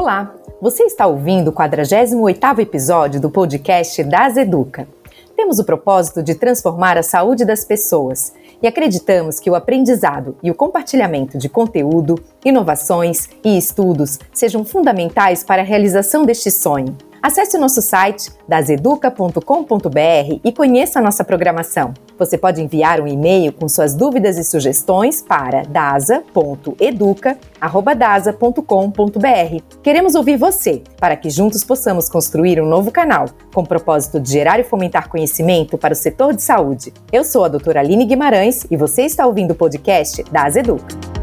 Olá, você está ouvindo o 48º episódio do podcast Das Educa. Temos o propósito de transformar a saúde das pessoas e acreditamos que o aprendizado e o compartilhamento de conteúdo, inovações e estudos sejam fundamentais para a realização deste sonho. Acesse o nosso site daseduca.com.br e conheça a nossa programação. Você pode enviar um e-mail com suas dúvidas e sugestões para dasa.educa@dasa.com.br. Queremos ouvir você, para que juntos possamos construir um novo canal com o propósito de gerar e fomentar conhecimento para o setor de saúde. Eu sou a doutora Aline Guimarães e você está ouvindo o podcast da Educa.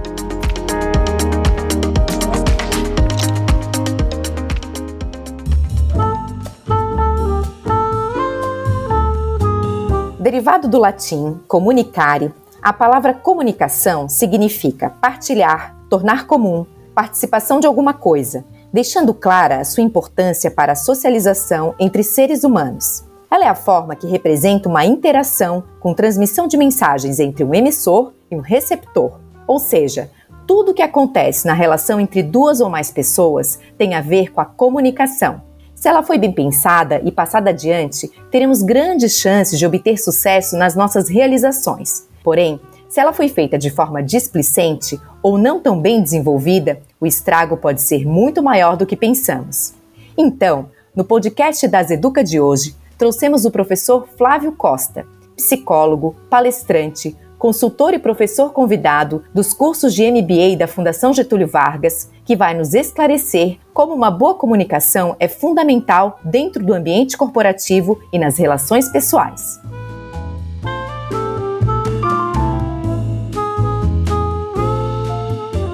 Derivado do latim comunicare, a palavra comunicação significa partilhar, tornar comum, participação de alguma coisa, deixando clara a sua importância para a socialização entre seres humanos. Ela é a forma que representa uma interação com transmissão de mensagens entre um emissor e um receptor, ou seja, tudo o que acontece na relação entre duas ou mais pessoas tem a ver com a comunicação. Se ela foi bem pensada e passada adiante, teremos grandes chances de obter sucesso nas nossas realizações. Porém, se ela foi feita de forma displicente ou não tão bem desenvolvida, o estrago pode ser muito maior do que pensamos. Então, no podcast das Educa de hoje, trouxemos o professor Flávio Costa, psicólogo, palestrante, consultor e professor convidado dos cursos de MBA da Fundação Getúlio Vargas, que vai nos esclarecer como uma boa comunicação é fundamental dentro do ambiente corporativo e nas relações pessoais.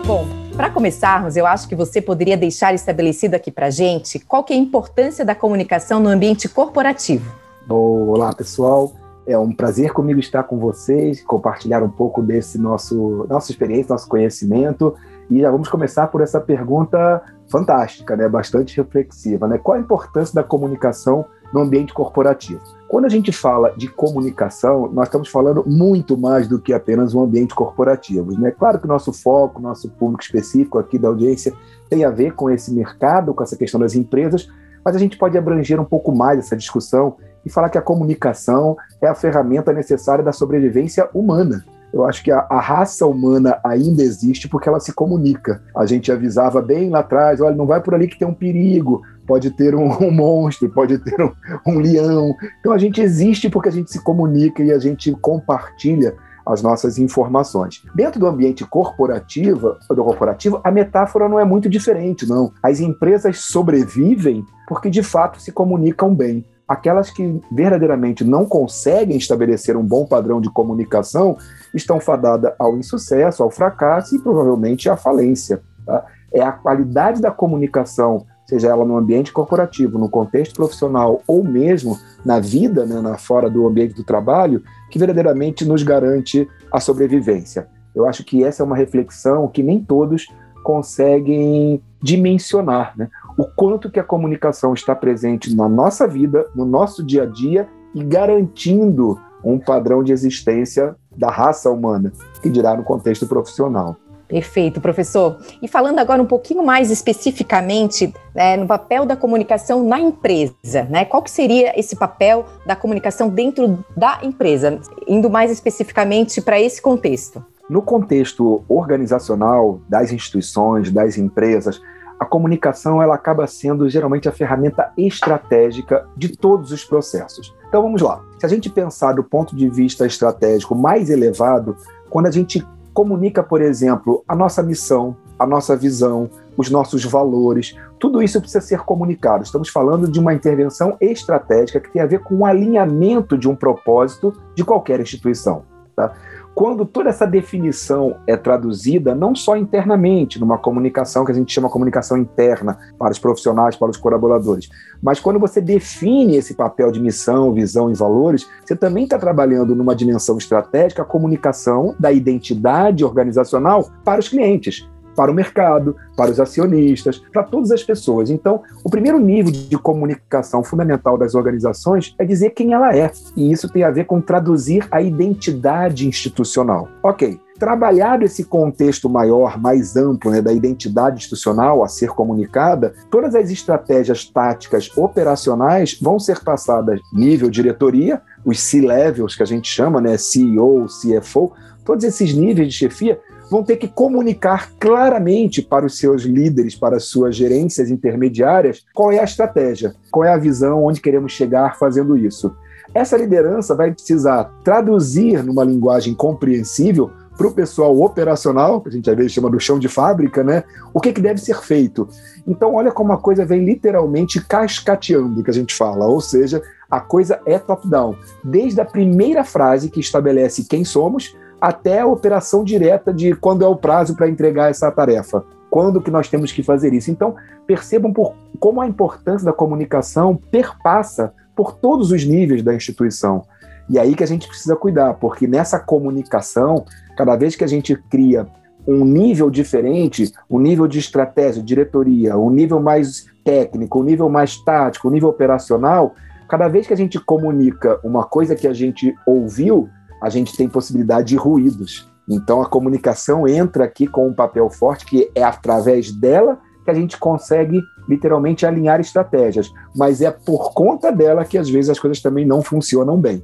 Bom, para começarmos, eu acho que você poderia deixar estabelecido aqui para gente qual que é a importância da comunicação no ambiente corporativo. Olá, pessoal. É um prazer comigo estar com vocês, compartilhar um pouco desse nosso nossa experiência, nosso conhecimento. E já vamos começar por essa pergunta fantástica, né? bastante reflexiva. Né? Qual a importância da comunicação no ambiente corporativo? Quando a gente fala de comunicação, nós estamos falando muito mais do que apenas um ambiente corporativo. Né? Claro que nosso foco, nosso público específico aqui da audiência tem a ver com esse mercado, com essa questão das empresas, mas a gente pode abranger um pouco mais essa discussão e falar que a comunicação é a ferramenta necessária da sobrevivência humana. Eu acho que a, a, raça humana ainda existe porque ela se comunica. A gente avisava bem lá atrás: olha, não vai por ali que tem um perigo, pode ter um, um monstro, pode ter um, um leão. Então a gente existe porque a gente se comunica e a gente compartilha as nossas informações. Dentro do ambiente corporativo, do corporativo, a metáfora não é muito diferente, não. As empresas sobrevivem porque de fato se comunicam bem. Aquelas que verdadeiramente não conseguem estabelecer um bom padrão de comunicação estão fadadas ao insucesso, ao fracasso e provavelmente à falência. Tá? É a qualidade da comunicação, seja ela no ambiente corporativo, no contexto profissional ou mesmo na vida, né, na fora do ambiente do trabalho, que verdadeiramente nos garante a sobrevivência. Eu acho que essa é uma reflexão que nem todos conseguem dimensionar. Né? O quanto que a comunicação está presente na nossa vida, no nosso dia a dia e garantindo um padrão de existência da raça humana, que dirá no contexto profissional. Perfeito, professor. E falando agora um pouquinho mais especificamente né, no papel da comunicação na empresa, né? Qual que seria esse papel da comunicação dentro da empresa, indo mais especificamente para esse contexto? No contexto organizacional das instituições, das empresas, a comunicação ela acaba sendo geralmente a ferramenta estratégica de todos os processos. Então vamos lá. Se a gente pensar do ponto de vista estratégico mais elevado, quando a gente comunica, por exemplo, a nossa missão, a nossa visão, os nossos valores, tudo isso precisa ser comunicado. Estamos falando de uma intervenção estratégica que tem a ver com o alinhamento de um propósito de qualquer instituição. Tá? Quando toda essa definição é traduzida não só internamente, numa comunicação que a gente chama comunicação interna para os profissionais, para os colaboradores, mas quando você define esse papel de missão, visão e valores, você também está trabalhando numa dimensão estratégica a comunicação da identidade organizacional para os clientes para o mercado, para os acionistas, para todas as pessoas. Então, o primeiro nível de comunicação fundamental das organizações é dizer quem ela é. E isso tem a ver com traduzir a identidade institucional. Ok, trabalhado esse contexto maior, mais amplo, né, da identidade institucional a ser comunicada, todas as estratégias táticas operacionais vão ser passadas nível diretoria, os C-levels que a gente chama, né, CEO, CFO, todos esses níveis de chefia vão ter que comunicar claramente para os seus líderes, para as suas gerências intermediárias, qual é a estratégia, qual é a visão, onde queremos chegar fazendo isso. Essa liderança vai precisar traduzir numa linguagem compreensível para o pessoal operacional, que a gente às vezes chama do chão de fábrica, né? O que, que deve ser feito. Então, olha como a coisa vem literalmente cascateando, que a gente fala, ou seja, a coisa é top-down. Desde a primeira frase que estabelece quem somos, até a operação direta de quando é o prazo para entregar essa tarefa. Quando que nós temos que fazer isso? Então, percebam por, como a importância da comunicação perpassa por todos os níveis da instituição. E aí que a gente precisa cuidar, porque nessa comunicação, cada vez que a gente cria um nível diferente, um nível de estratégia, diretoria, um nível mais técnico, um nível mais tático, um nível operacional, cada vez que a gente comunica uma coisa que a gente ouviu, a gente tem possibilidade de ruídos. Então a comunicação entra aqui com um papel forte, que é através dela que a gente consegue literalmente alinhar estratégias, mas é por conta dela que às vezes as coisas também não funcionam bem.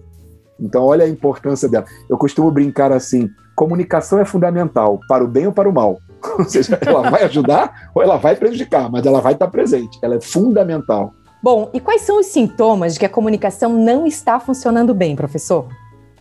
Então, olha a importância dela. Eu costumo brincar assim: comunicação é fundamental, para o bem ou para o mal. Ou seja, ela vai ajudar ou ela vai prejudicar, mas ela vai estar presente. Ela é fundamental. Bom, e quais são os sintomas de que a comunicação não está funcionando bem, professor?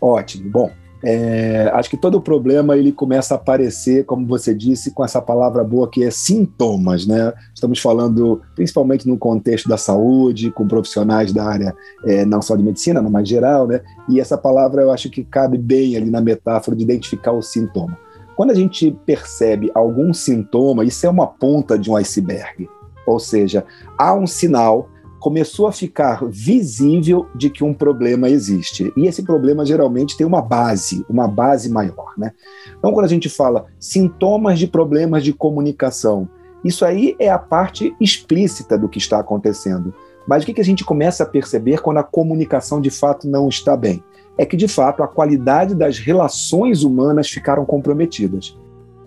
Ótimo. Bom, é, acho que todo o problema ele começa a aparecer, como você disse, com essa palavra boa que é sintomas, né? Estamos falando principalmente no contexto da saúde, com profissionais da área é, não só de medicina, mas geral, né? E essa palavra eu acho que cabe bem ali na metáfora de identificar o sintoma. Quando a gente percebe algum sintoma, isso é uma ponta de um iceberg. Ou seja, há um sinal começou a ficar visível de que um problema existe. E esse problema geralmente tem uma base, uma base maior. Né? Então, quando a gente fala sintomas de problemas de comunicação, isso aí é a parte explícita do que está acontecendo. Mas o que a gente começa a perceber quando a comunicação de fato não está bem? É que, de fato, a qualidade das relações humanas ficaram comprometidas.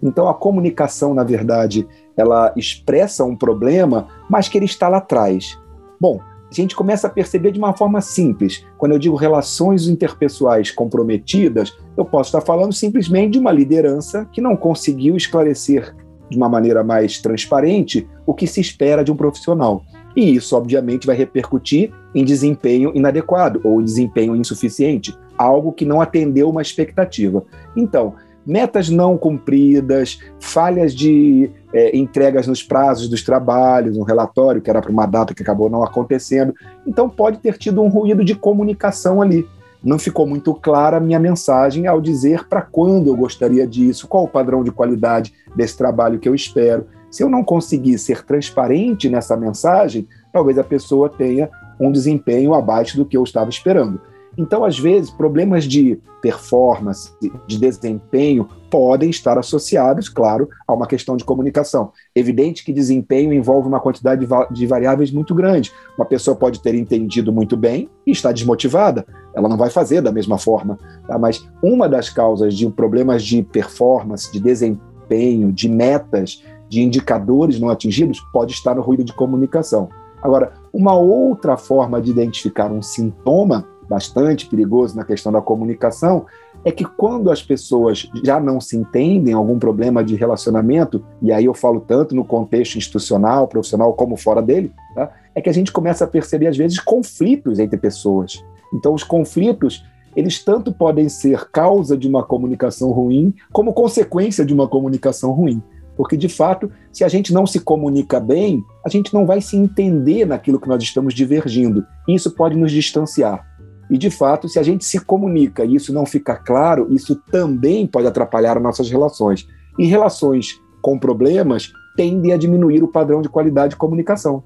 Então, a comunicação, na verdade, ela expressa um problema, mas que ele está lá atrás. Bom, a gente começa a perceber de uma forma simples. Quando eu digo relações interpessoais comprometidas, eu posso estar falando simplesmente de uma liderança que não conseguiu esclarecer de uma maneira mais transparente o que se espera de um profissional. E isso, obviamente, vai repercutir em desempenho inadequado ou desempenho insuficiente, algo que não atendeu uma expectativa. Então, metas não cumpridas, falhas de é, entregas nos prazos dos trabalhos, um relatório que era para uma data que acabou não acontecendo. Então pode ter tido um ruído de comunicação ali. Não ficou muito clara a minha mensagem ao dizer para quando eu gostaria disso, qual o padrão de qualidade desse trabalho que eu espero. Se eu não conseguir ser transparente nessa mensagem, talvez a pessoa tenha um desempenho abaixo do que eu estava esperando. Então, às vezes, problemas de performance, de desempenho, podem estar associados, claro, a uma questão de comunicação. Evidente que desempenho envolve uma quantidade de variáveis muito grande. Uma pessoa pode ter entendido muito bem e está desmotivada, ela não vai fazer da mesma forma. Tá? Mas uma das causas de problemas de performance, de desempenho, de metas, de indicadores não atingidos, pode estar no ruído de comunicação. Agora, uma outra forma de identificar um sintoma bastante perigoso na questão da comunicação é que quando as pessoas já não se entendem, algum problema de relacionamento, e aí eu falo tanto no contexto institucional, profissional, como fora dele, tá? é que a gente começa a perceber, às vezes, conflitos entre pessoas. Então, os conflitos, eles tanto podem ser causa de uma comunicação ruim, como consequência de uma comunicação ruim. Porque, de fato, se a gente não se comunica bem, a gente não vai se entender naquilo que nós estamos divergindo. Isso pode nos distanciar. E, de fato, se a gente se comunica e isso não fica claro, isso também pode atrapalhar as nossas relações. E relações com problemas tendem a diminuir o padrão de qualidade de comunicação.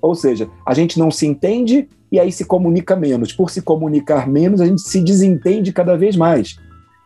Ou seja, a gente não se entende e aí se comunica menos. Por se comunicar menos, a gente se desentende cada vez mais.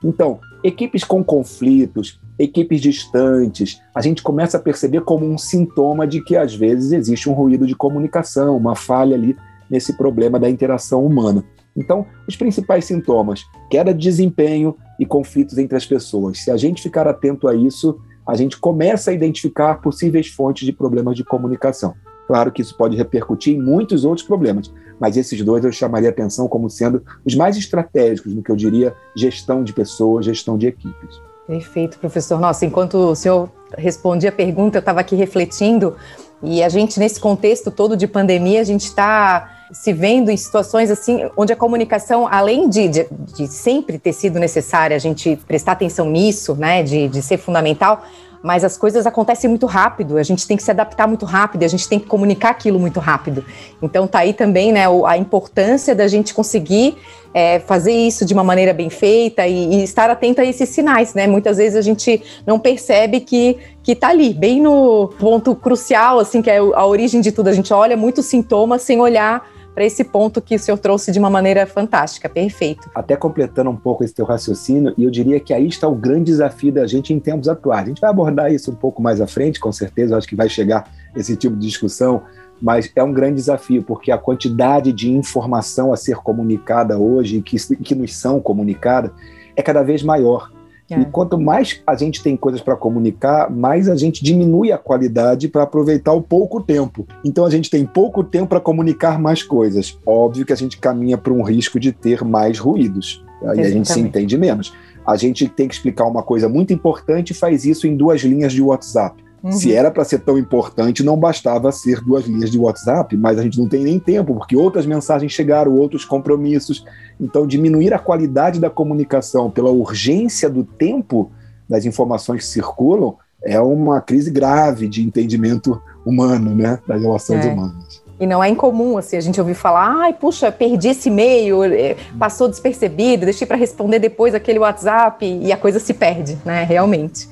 Então, equipes com conflitos, equipes distantes, a gente começa a perceber como um sintoma de que às vezes existe um ruído de comunicação, uma falha ali nesse problema da interação humana. Então, os principais sintomas: queda de desempenho, e conflitos entre as pessoas. Se a gente ficar atento a isso, a gente começa a identificar possíveis fontes de problemas de comunicação. Claro que isso pode repercutir em muitos outros problemas, mas esses dois eu chamaria atenção como sendo os mais estratégicos no que eu diria gestão de pessoas, gestão de equipes. Perfeito, professor. Nossa, enquanto o senhor respondia a pergunta, eu estava aqui refletindo, e a gente, nesse contexto todo de pandemia, a gente está se vendo em situações assim, onde a comunicação, além de, de, de, sempre ter sido necessária, a gente prestar atenção nisso, né, de, de ser fundamental, mas as coisas acontecem muito rápido, a gente tem que se adaptar muito rápido, a gente tem que comunicar aquilo muito rápido. Então tá aí também né, a importância da gente conseguir é, fazer isso de uma maneira bem feita e, e, estar atento a esses sinais, né? Muitas vezes a gente não percebe que que está ali, bem no ponto crucial, assim, que é a origem de tudo. A gente olha muitos sintomas sem olhar para esse ponto que o senhor trouxe de uma maneira fantástica, perfeito. Até completando um pouco esse teu raciocínio, e eu diria que aí está o grande desafio da gente em tempos atuais. A gente vai abordar isso um pouco mais à frente, com certeza, eu acho que vai chegar esse tipo de discussão, mas é um grande desafio, porque a quantidade de informação a ser comunicada hoje, que, que nos são comunicadas, é cada vez maior. É. E quanto mais a gente tem coisas para comunicar, mais a gente diminui a qualidade para aproveitar o pouco tempo. Então a gente tem pouco tempo para comunicar mais coisas. Óbvio que a gente caminha para um risco de ter mais ruídos. Aí a gente se entende menos. A gente tem que explicar uma coisa muito importante e faz isso em duas linhas de WhatsApp. Uhum. Se era para ser tão importante, não bastava ser duas linhas de WhatsApp, mas a gente não tem nem tempo, porque outras mensagens chegaram, outros compromissos. Então, diminuir a qualidade da comunicação pela urgência do tempo das informações que circulam é uma crise grave de entendimento humano, né, das relações é. humanas. E não é incomum, assim, a gente ouvir falar, ai, puxa, perdi esse e-mail, eh, passou despercebido, deixei para responder depois aquele WhatsApp, e a coisa se perde, né, realmente.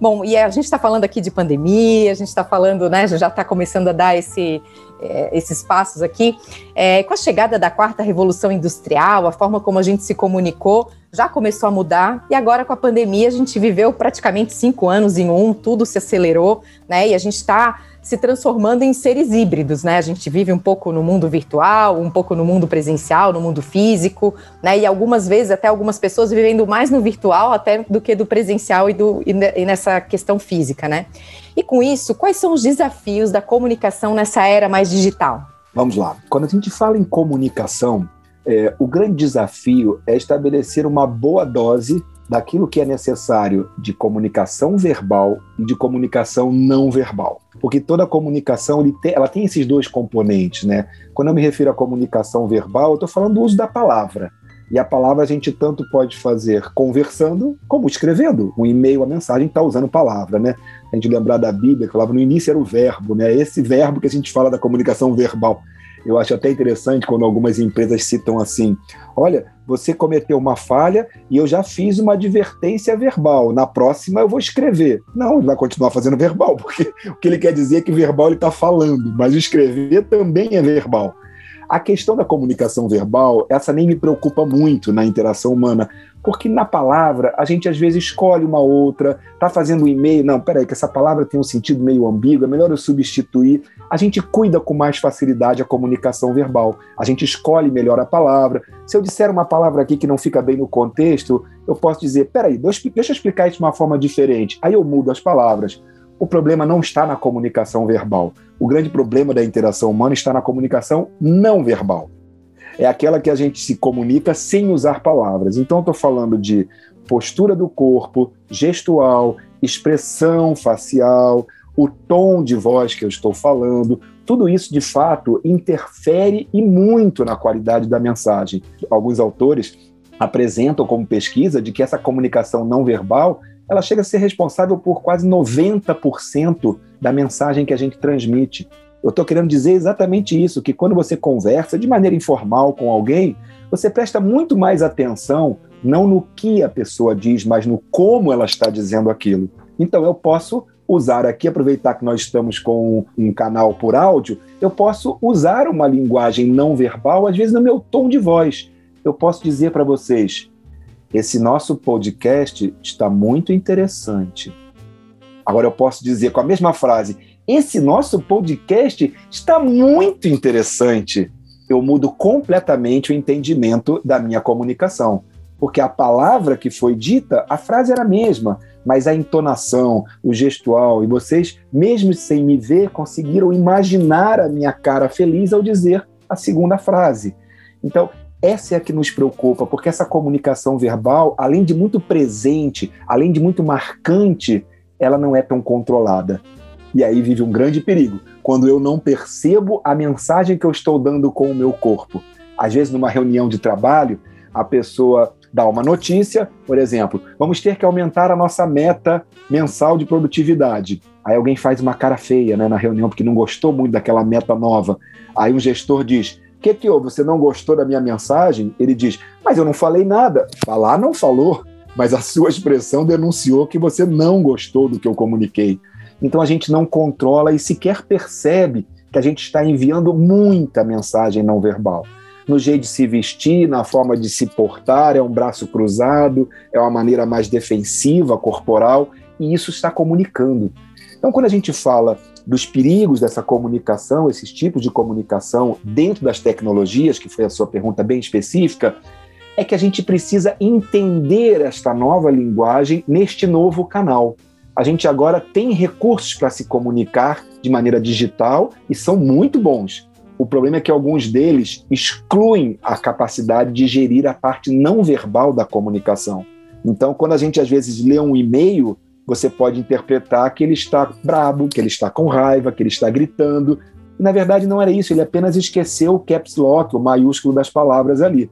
Bom, e a gente está falando aqui de pandemia, a gente está falando, né, já está começando a dar esse, é, esses passos aqui. É, com a chegada da quarta revolução industrial, a forma como a gente se comunicou já começou a mudar, e agora com a pandemia a gente viveu praticamente cinco anos em um, tudo se acelerou, né, e a gente está se transformando em seres híbridos, né? A gente vive um pouco no mundo virtual, um pouco no mundo presencial, no mundo físico, né? E algumas vezes até algumas pessoas vivendo mais no virtual até do que do presencial e, do, e nessa questão física, né? E com isso, quais são os desafios da comunicação nessa era mais digital? Vamos lá. Quando a gente fala em comunicação, é, o grande desafio é estabelecer uma boa dose daquilo que é necessário de comunicação verbal e de comunicação não verbal. Porque toda comunicação ela tem esses dois componentes, né? Quando eu me refiro à comunicação verbal, eu estou falando do uso da palavra. E a palavra a gente tanto pode fazer conversando como escrevendo. Um e-mail, a mensagem está usando palavra, né? A gente lembrar da Bíblia, que falava no início era o verbo, né? Esse verbo que a gente fala da comunicação verbal. Eu acho até interessante quando algumas empresas citam assim: olha, você cometeu uma falha e eu já fiz uma advertência verbal. Na próxima eu vou escrever. Não, ele vai continuar fazendo verbal, porque o que ele quer dizer é que verbal ele está falando, mas escrever também é verbal. A questão da comunicação verbal, essa nem me preocupa muito na interação humana, porque na palavra a gente às vezes escolhe uma outra, tá fazendo um e-mail, não, peraí, que essa palavra tem um sentido meio ambíguo, é melhor eu substituir. A gente cuida com mais facilidade a comunicação verbal, a gente escolhe melhor a palavra. Se eu disser uma palavra aqui que não fica bem no contexto, eu posso dizer, peraí, deixa eu explicar isso de uma forma diferente. Aí eu mudo as palavras o problema não está na comunicação verbal. O grande problema da interação humana está na comunicação não verbal. É aquela que a gente se comunica sem usar palavras. Então, estou falando de postura do corpo, gestual, expressão facial, o tom de voz que eu estou falando, tudo isso de fato interfere e muito na qualidade da mensagem. Alguns autores apresentam como pesquisa de que essa comunicação não verbal ela chega a ser responsável por quase 90% da mensagem que a gente transmite. Eu estou querendo dizer exatamente isso, que quando você conversa de maneira informal com alguém, você presta muito mais atenção não no que a pessoa diz, mas no como ela está dizendo aquilo. Então eu posso usar aqui, aproveitar que nós estamos com um canal por áudio, eu posso usar uma linguagem não verbal, às vezes no meu tom de voz. Eu posso dizer para vocês: esse nosso podcast está muito interessante. Agora eu posso dizer com a mesma frase: esse nosso podcast está muito interessante. Eu mudo completamente o entendimento da minha comunicação. porque a palavra que foi dita, a frase era a mesma, mas a entonação, o gestual, e vocês, mesmo sem me ver, conseguiram imaginar a minha cara feliz ao dizer a segunda frase. Então, essa é a que nos preocupa, porque essa comunicação verbal, além de muito presente, além de muito marcante, ela não é tão controlada. E aí vive um grande perigo, quando eu não percebo a mensagem que eu estou dando com o meu corpo. Às vezes, numa reunião de trabalho, a pessoa dá uma notícia, por exemplo, vamos ter que aumentar a nossa meta mensal de produtividade. Aí alguém faz uma cara feia né, na reunião porque não gostou muito daquela meta nova. Aí um gestor diz: O que, que houve? Você não gostou da minha mensagem? Ele diz: Mas eu não falei nada. Falar não falou, mas a sua expressão denunciou que você não gostou do que eu comuniquei. Então a gente não controla e sequer percebe que a gente está enviando muita mensagem não verbal no jeito de se vestir, na forma de se portar, é um braço cruzado, é uma maneira mais defensiva, corporal, e isso está comunicando. Então, quando a gente fala dos perigos dessa comunicação, esses tipos de comunicação dentro das tecnologias, que foi a sua pergunta bem específica, é que a gente precisa entender esta nova linguagem neste novo canal. A gente agora tem recursos para se comunicar de maneira digital e são muito bons. O problema é que alguns deles excluem a capacidade de gerir a parte não verbal da comunicação. Então, quando a gente às vezes lê um e-mail, você pode interpretar que ele está brabo, que ele está com raiva, que ele está gritando. E, na verdade, não era isso, ele apenas esqueceu o caps lock, o maiúsculo das palavras ali.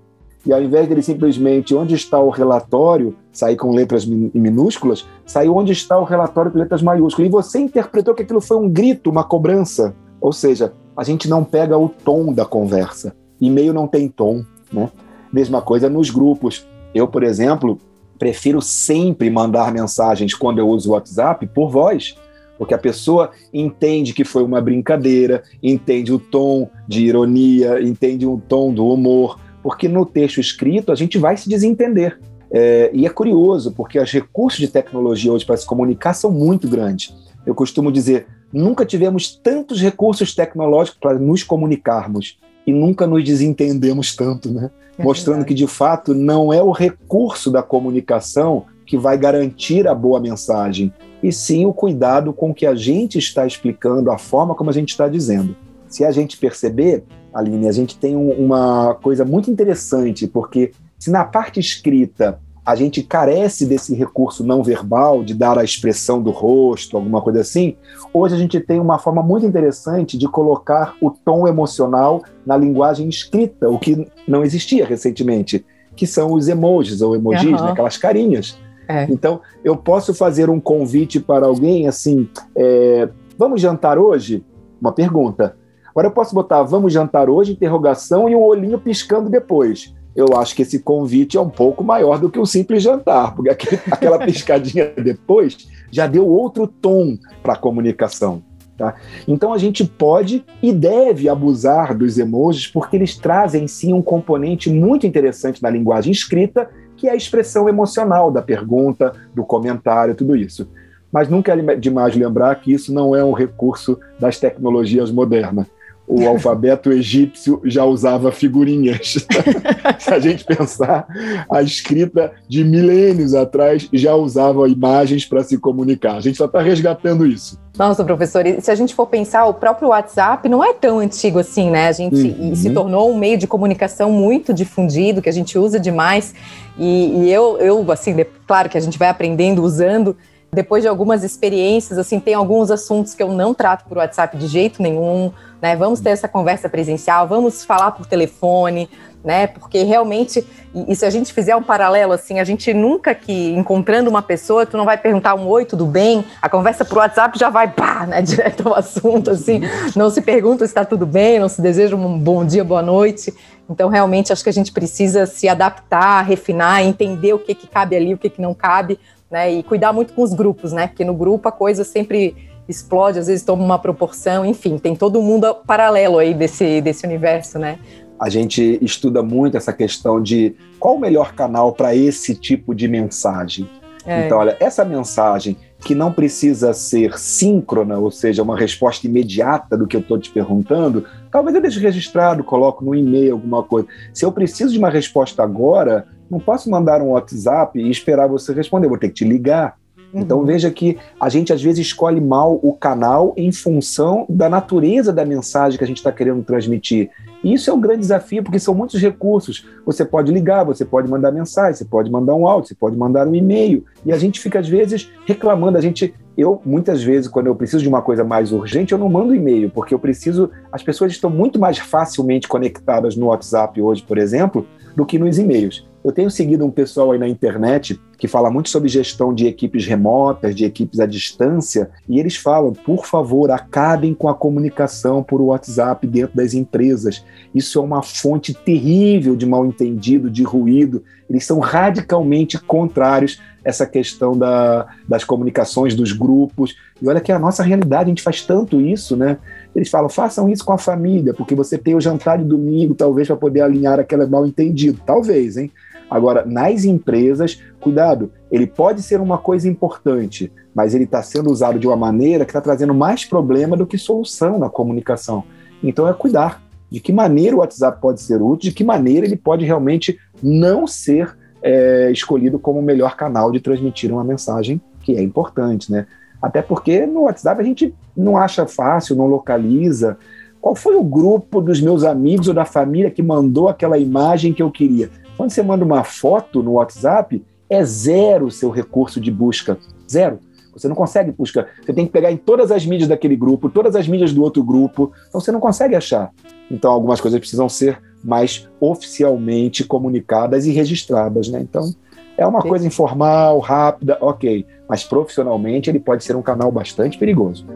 E ao invés dele simplesmente onde está o relatório, sair com letras minúsculas, saiu onde está o relatório com letras maiúsculas. E você interpretou que aquilo foi um grito, uma cobrança. Ou seja, a gente não pega o tom da conversa. E-mail não tem tom, né? Mesma coisa nos grupos. Eu, por exemplo, prefiro sempre mandar mensagens quando eu uso o WhatsApp por voz, porque a pessoa entende que foi uma brincadeira, entende o tom de ironia, entende o tom do humor, porque no texto escrito a gente vai se desentender. É, e é curioso, porque os recursos de tecnologia hoje para se comunicar são muito grandes. Eu costumo dizer, Nunca tivemos tantos recursos tecnológicos para nos comunicarmos e nunca nos desentendemos tanto, né? É Mostrando verdade. que de fato não é o recurso da comunicação que vai garantir a boa mensagem, e sim o cuidado com que a gente está explicando, a forma como a gente está dizendo. Se a gente perceber, Aline, a gente tem um, uma coisa muito interessante, porque se na parte escrita a gente carece desse recurso não verbal, de dar a expressão do rosto, alguma coisa assim, hoje a gente tem uma forma muito interessante de colocar o tom emocional na linguagem escrita, o que não existia recentemente, que são os emojis ou emojis, uhum. né, aquelas carinhas. É. Então, eu posso fazer um convite para alguém assim: é, vamos jantar hoje? Uma pergunta. Agora eu posso botar vamos jantar hoje, interrogação, e um olhinho piscando depois eu acho que esse convite é um pouco maior do que um simples jantar, porque aquele, aquela piscadinha depois já deu outro tom para a comunicação. Tá? Então a gente pode e deve abusar dos emojis porque eles trazem em si um componente muito interessante na linguagem escrita, que é a expressão emocional da pergunta, do comentário, tudo isso. Mas nunca é demais lembrar que isso não é um recurso das tecnologias modernas o alfabeto egípcio já usava figurinhas. Se a gente pensar, a escrita de milênios atrás já usava imagens para se comunicar. A gente só está resgatando isso. Nossa, professor, e se a gente for pensar, o próprio WhatsApp não é tão antigo assim, né? A gente uhum. se tornou um meio de comunicação muito difundido, que a gente usa demais. E, e eu, eu, assim, claro que a gente vai aprendendo usando, depois de algumas experiências, assim, tem alguns assuntos que eu não trato por WhatsApp de jeito nenhum, né? Vamos ter essa conversa presencial, vamos falar por telefone, né? Porque realmente, e, se a gente fizer um paralelo assim, a gente nunca que encontrando uma pessoa, tu não vai perguntar um oi, tudo bem? A conversa por WhatsApp já vai pá, né? Direto ao assunto, assim. Não se pergunta se está tudo bem, não se deseja um bom dia, boa noite. Então, realmente, acho que a gente precisa se adaptar, refinar, entender o que, que cabe ali, o que, que não cabe, né? E cuidar muito com os grupos, né? Porque no grupo a coisa sempre explode, às vezes toma uma proporção, enfim, tem todo mundo paralelo aí desse, desse universo, né? A gente estuda muito essa questão de qual o melhor canal para esse tipo de mensagem. É. Então, olha, essa mensagem que não precisa ser síncrona, ou seja, uma resposta imediata do que eu estou te perguntando, talvez eu deixe registrado, coloco no e-mail alguma coisa. Se eu preciso de uma resposta agora, não posso mandar um WhatsApp e esperar você responder, vou ter que te ligar. Então uhum. veja que a gente às vezes escolhe mal o canal em função da natureza da mensagem que a gente está querendo transmitir. E isso é um grande desafio, porque são muitos recursos. Você pode ligar, você pode mandar mensagem, você pode mandar um áudio, você pode mandar um e-mail. E a gente fica, às vezes, reclamando. A gente, eu, muitas vezes, quando eu preciso de uma coisa mais urgente, eu não mando e-mail, porque eu preciso. As pessoas estão muito mais facilmente conectadas no WhatsApp hoje, por exemplo, do que nos e-mails. Eu tenho seguido um pessoal aí na internet que fala muito sobre gestão de equipes remotas, de equipes à distância, e eles falam, por favor, acabem com a comunicação por WhatsApp dentro das empresas. Isso é uma fonte terrível de mal-entendido, de ruído. Eles são radicalmente contrários a essa questão da, das comunicações, dos grupos. E olha que é a nossa realidade, a gente faz tanto isso, né? Eles falam, façam isso com a família, porque você tem o jantar de domingo, talvez, para poder alinhar aquele mal-entendido. Talvez, hein? Agora, nas empresas, cuidado, ele pode ser uma coisa importante, mas ele está sendo usado de uma maneira que está trazendo mais problema do que solução na comunicação. Então é cuidar de que maneira o WhatsApp pode ser útil, de que maneira ele pode realmente não ser é, escolhido como o melhor canal de transmitir uma mensagem que é importante, né? Até porque no WhatsApp a gente não acha fácil, não localiza. Qual foi o grupo dos meus amigos ou da família que mandou aquela imagem que eu queria? Quando você manda uma foto no WhatsApp, é zero o seu recurso de busca. Zero. Você não consegue buscar. Você tem que pegar em todas as mídias daquele grupo, todas as mídias do outro grupo. Então você não consegue achar. Então algumas coisas precisam ser mais oficialmente comunicadas e registradas, né? Então é uma Sim. coisa informal, rápida, ok. Mas profissionalmente ele pode ser um canal bastante perigoso.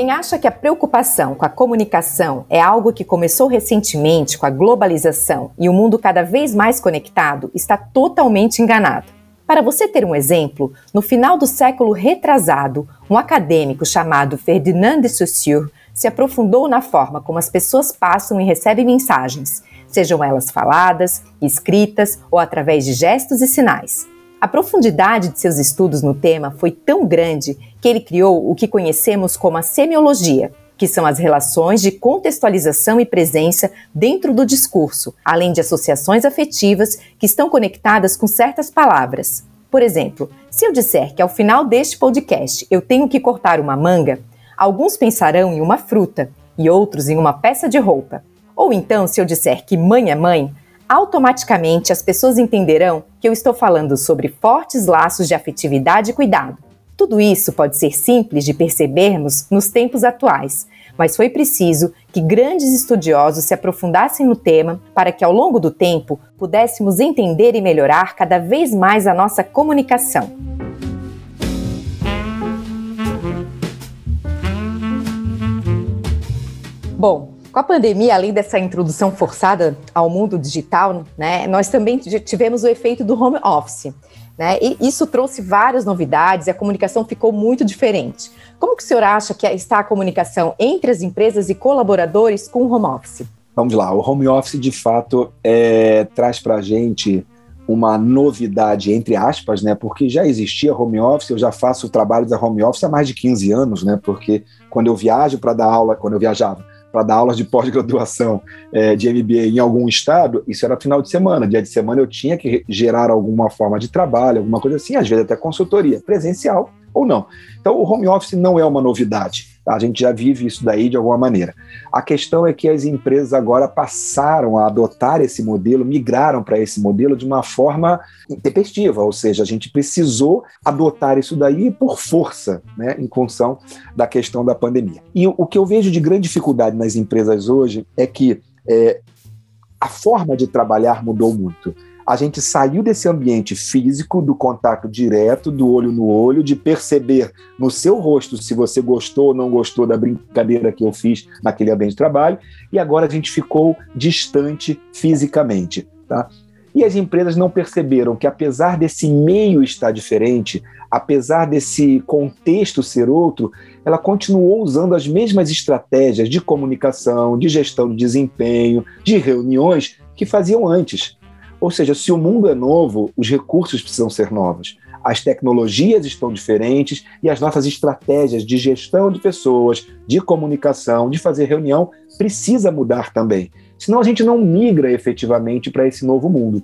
Quem acha que a preocupação com a comunicação é algo que começou recentemente com a globalização e o mundo cada vez mais conectado está totalmente enganado. Para você ter um exemplo, no final do século retrasado, um acadêmico chamado Ferdinand de Saussure se aprofundou na forma como as pessoas passam e recebem mensagens, sejam elas faladas, escritas ou através de gestos e sinais. A profundidade de seus estudos no tema foi tão grande que ele criou o que conhecemos como a semiologia, que são as relações de contextualização e presença dentro do discurso, além de associações afetivas que estão conectadas com certas palavras. Por exemplo, se eu disser que ao final deste podcast eu tenho que cortar uma manga, alguns pensarão em uma fruta e outros em uma peça de roupa. Ou então, se eu disser que mãe é mãe, automaticamente as pessoas entenderão que eu estou falando sobre fortes laços de afetividade e cuidado. Tudo isso pode ser simples de percebermos nos tempos atuais, mas foi preciso que grandes estudiosos se aprofundassem no tema para que, ao longo do tempo, pudéssemos entender e melhorar cada vez mais a nossa comunicação. Bom, com a pandemia, além dessa introdução forçada ao mundo digital, né, nós também tivemos o efeito do home office. Né? E isso trouxe várias novidades e a comunicação ficou muito diferente. Como que o senhor acha que está a comunicação entre as empresas e colaboradores com o home office? Vamos lá, o home office de fato é, traz para a gente uma novidade, entre aspas, né? Porque já existia home office, eu já faço trabalho da home office há mais de 15 anos, né? Porque quando eu viajo para dar aula, quando eu viajava para dar aulas de pós-graduação é, de MBA em algum estado, isso era final de semana. Dia de semana eu tinha que gerar alguma forma de trabalho, alguma coisa assim, às vezes até consultoria, presencial ou não. Então, o home office não é uma novidade. A gente já vive isso daí de alguma maneira. A questão é que as empresas agora passaram a adotar esse modelo, migraram para esse modelo de uma forma intempestiva, ou seja, a gente precisou adotar isso daí por força, né, em função da questão da pandemia. E o que eu vejo de grande dificuldade nas empresas hoje é que é, a forma de trabalhar mudou muito a gente saiu desse ambiente físico, do contato direto, do olho no olho, de perceber no seu rosto se você gostou ou não gostou da brincadeira que eu fiz naquele ambiente de trabalho, e agora a gente ficou distante fisicamente. Tá? E as empresas não perceberam que, apesar desse meio estar diferente, apesar desse contexto ser outro, ela continuou usando as mesmas estratégias de comunicação, de gestão de desempenho, de reuniões que faziam antes. Ou seja, se o mundo é novo, os recursos precisam ser novos. As tecnologias estão diferentes e as nossas estratégias de gestão de pessoas, de comunicação, de fazer reunião, precisa mudar também. Senão a gente não migra efetivamente para esse novo mundo.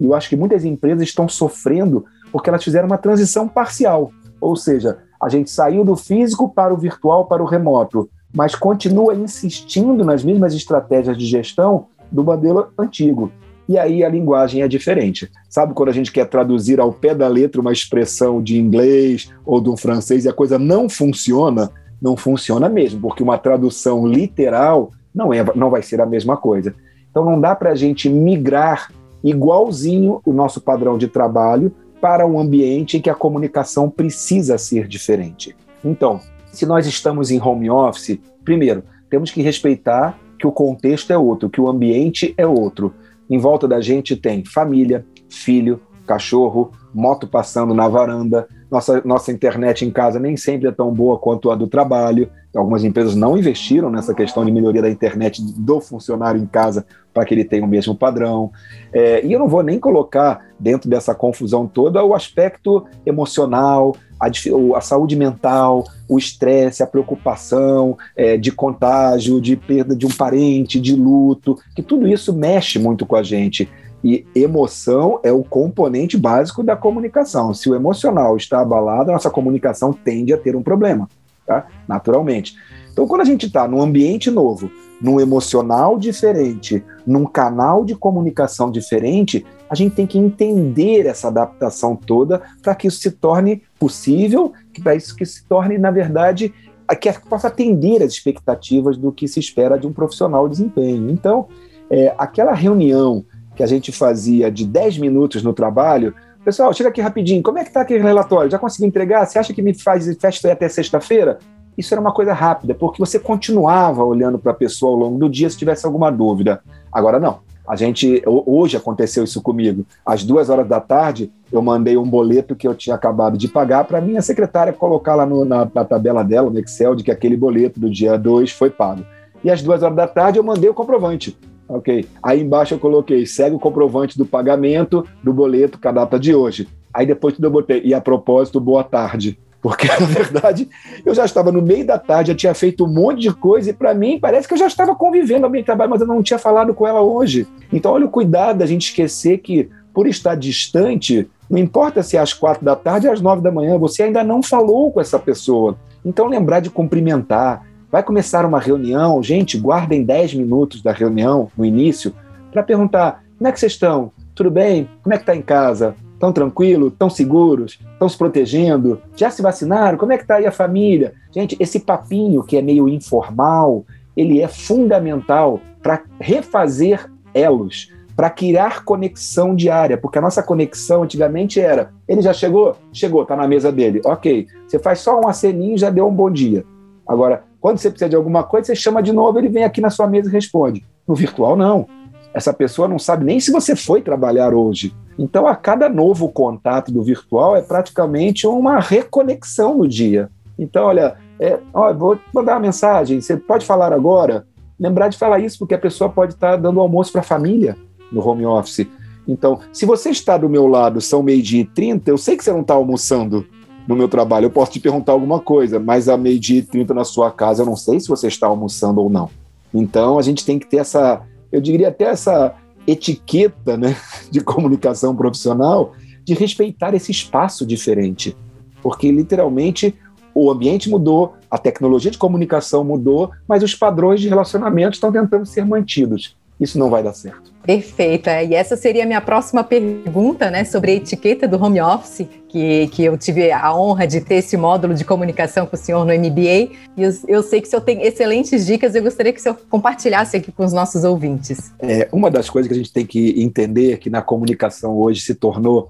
E eu acho que muitas empresas estão sofrendo porque elas fizeram uma transição parcial. Ou seja, a gente saiu do físico para o virtual, para o remoto, mas continua insistindo nas mesmas estratégias de gestão do modelo antigo. E aí a linguagem é diferente. Sabe quando a gente quer traduzir ao pé da letra uma expressão de inglês ou de um francês e a coisa não funciona? Não funciona mesmo, porque uma tradução literal não, é, não vai ser a mesma coisa. Então não dá para a gente migrar igualzinho o nosso padrão de trabalho para um ambiente em que a comunicação precisa ser diferente. Então, se nós estamos em home office, primeiro, temos que respeitar que o contexto é outro, que o ambiente é outro. Em volta da gente tem família, filho, cachorro, moto passando na varanda, nossa, nossa internet em casa nem sempre é tão boa quanto a do trabalho. Algumas empresas não investiram nessa questão de melhoria da internet do funcionário em casa para que ele tenha o mesmo padrão. É, e eu não vou nem colocar dentro dessa confusão toda o aspecto emocional, a, a saúde mental, o estresse, a preocupação é, de contágio, de perda de um parente, de luto, que tudo isso mexe muito com a gente. E emoção é o componente básico da comunicação. Se o emocional está abalado, a nossa comunicação tende a ter um problema, tá? naturalmente. Então, quando a gente está num ambiente novo, num emocional diferente, num canal de comunicação diferente, a gente tem que entender essa adaptação toda para que isso se torne possível, para isso que se torne, na verdade, que possa atender as expectativas do que se espera de um profissional de desempenho. Então, é, aquela reunião que a gente fazia de 10 minutos no trabalho, pessoal, chega aqui rapidinho, como é que está aquele relatório? Já consegui entregar? Você acha que me faz festa até sexta-feira? Isso era uma coisa rápida, porque você continuava olhando para a pessoa ao longo do dia se tivesse alguma dúvida. Agora não. A gente hoje aconteceu isso comigo. Às duas horas da tarde, eu mandei um boleto que eu tinha acabado de pagar para minha secretária colocar lá no, na, na, tabela dela, no Excel, de que aquele boleto do dia 2 foi pago. E às duas horas da tarde eu mandei o comprovante. Ok. Aí embaixo eu coloquei, segue o comprovante do pagamento do boleto com a data de hoje. Aí depois eu botei, e a propósito, boa tarde. Porque, na verdade, eu já estava no meio da tarde, já tinha feito um monte de coisa, e para mim parece que eu já estava convivendo ao meio trabalho, mas eu não tinha falado com ela hoje. Então, olha o cuidado da gente esquecer que, por estar distante, não importa se é às quatro da tarde ou às nove da manhã, você ainda não falou com essa pessoa. Então, lembrar de cumprimentar, Vai começar uma reunião, gente, guardem 10 minutos da reunião no início para perguntar: como é que vocês estão? Tudo bem? Como é que está em casa? Estão tranquilos? Estão seguros? Estão se protegendo? Já se vacinaram? Como é que está aí a família? Gente, esse papinho que é meio informal, ele é fundamental para refazer elos, para criar conexão diária, porque a nossa conexão antigamente era: ele já chegou? Chegou, está na mesa dele. Ok, você faz só um aceninho e já deu um bom dia. Agora, quando você precisa de alguma coisa, você chama de novo, ele vem aqui na sua mesa e responde. No virtual, não. Essa pessoa não sabe nem se você foi trabalhar hoje. Então, a cada novo contato do virtual é praticamente uma reconexão no dia. Então, olha, é, ó, vou mandar uma mensagem, você pode falar agora? Lembrar de falar isso, porque a pessoa pode estar dando almoço para a família no home office. Então, se você está do meu lado, são meio-dia e trinta, eu sei que você não está almoçando, no meu trabalho. Eu posso te perguntar alguma coisa, mas a meio-dia e trinta na sua casa, eu não sei se você está almoçando ou não. Então a gente tem que ter essa, eu diria até essa etiqueta né, de comunicação profissional de respeitar esse espaço diferente. Porque literalmente o ambiente mudou, a tecnologia de comunicação mudou, mas os padrões de relacionamento estão tentando ser mantidos isso não vai dar certo. Perfeito. É. E essa seria a minha próxima pergunta, né, sobre a etiqueta do home office, que, que eu tive a honra de ter esse módulo de comunicação com o senhor no MBA. E eu, eu sei que o senhor tem excelentes dicas, eu gostaria que o senhor compartilhasse aqui com os nossos ouvintes. É, uma das coisas que a gente tem que entender que na comunicação hoje se tornou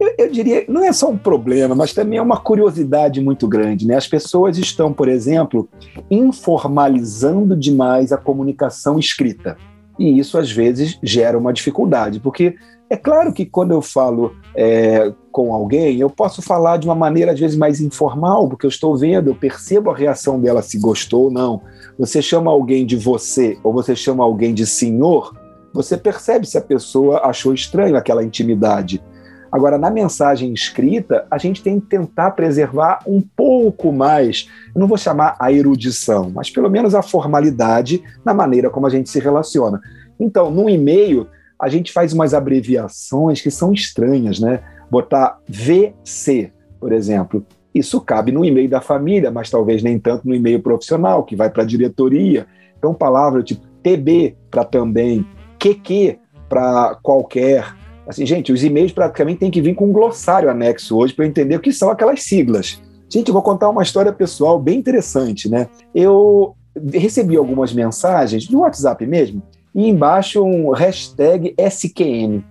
eu, eu, diria, não é só um problema, mas também é uma curiosidade muito grande. Né? As pessoas estão, por exemplo, informalizando demais a comunicação escrita. E isso, às vezes, gera uma dificuldade, porque é claro que quando eu falo é, com alguém, eu posso falar de uma maneira, às vezes, mais informal, porque eu estou vendo, eu percebo a reação dela, se gostou ou não. Você chama alguém de você ou você chama alguém de senhor, você percebe se a pessoa achou estranho aquela intimidade. Agora, na mensagem escrita, a gente tem que tentar preservar um pouco mais, eu não vou chamar a erudição, mas pelo menos a formalidade na maneira como a gente se relaciona. Então, no e-mail, a gente faz umas abreviações que são estranhas, né? Botar VC, por exemplo. Isso cabe no e-mail da família, mas talvez nem tanto no e-mail profissional, que vai para a diretoria. Então, palavra tipo TB para também, QQ para qualquer, Assim, gente, os e-mails praticamente têm que vir com um glossário anexo hoje para eu entender o que são aquelas siglas. Gente, eu vou contar uma história pessoal bem interessante, né? Eu recebi algumas mensagens do WhatsApp mesmo, e embaixo um hashtag SQN.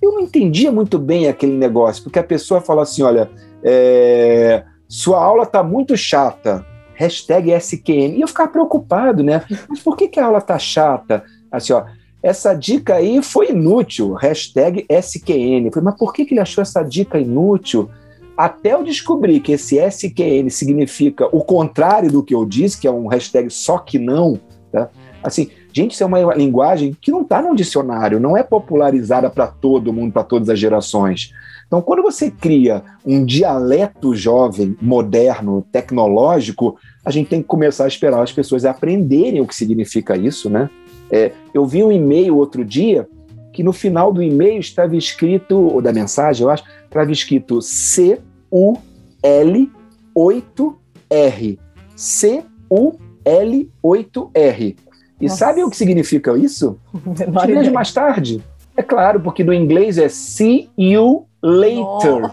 Eu não entendia muito bem aquele negócio, porque a pessoa fala assim: olha, é, sua aula está muito chata, hashtag SQN. E eu ficava preocupado, né? Mas por que, que a aula está chata? Assim, ó, essa dica aí foi inútil, hashtag SQN. Falei, mas por que, que ele achou essa dica inútil? Até eu descobrir que esse SQN significa o contrário do que eu disse, que é um hashtag só que não, tá? Assim, gente, isso é uma linguagem que não está no dicionário, não é popularizada para todo mundo, para todas as gerações. Então, quando você cria um dialeto jovem, moderno, tecnológico, a gente tem que começar a esperar as pessoas aprenderem o que significa isso, né? É, eu vi um e-mail outro dia que no final do e-mail estava escrito, ou da mensagem, eu acho, estava escrito C-U-L-8-R. C-U-L-8-R. E Nossa. sabe o que significa isso? Tirei mais tarde. É claro, porque no inglês é see you later.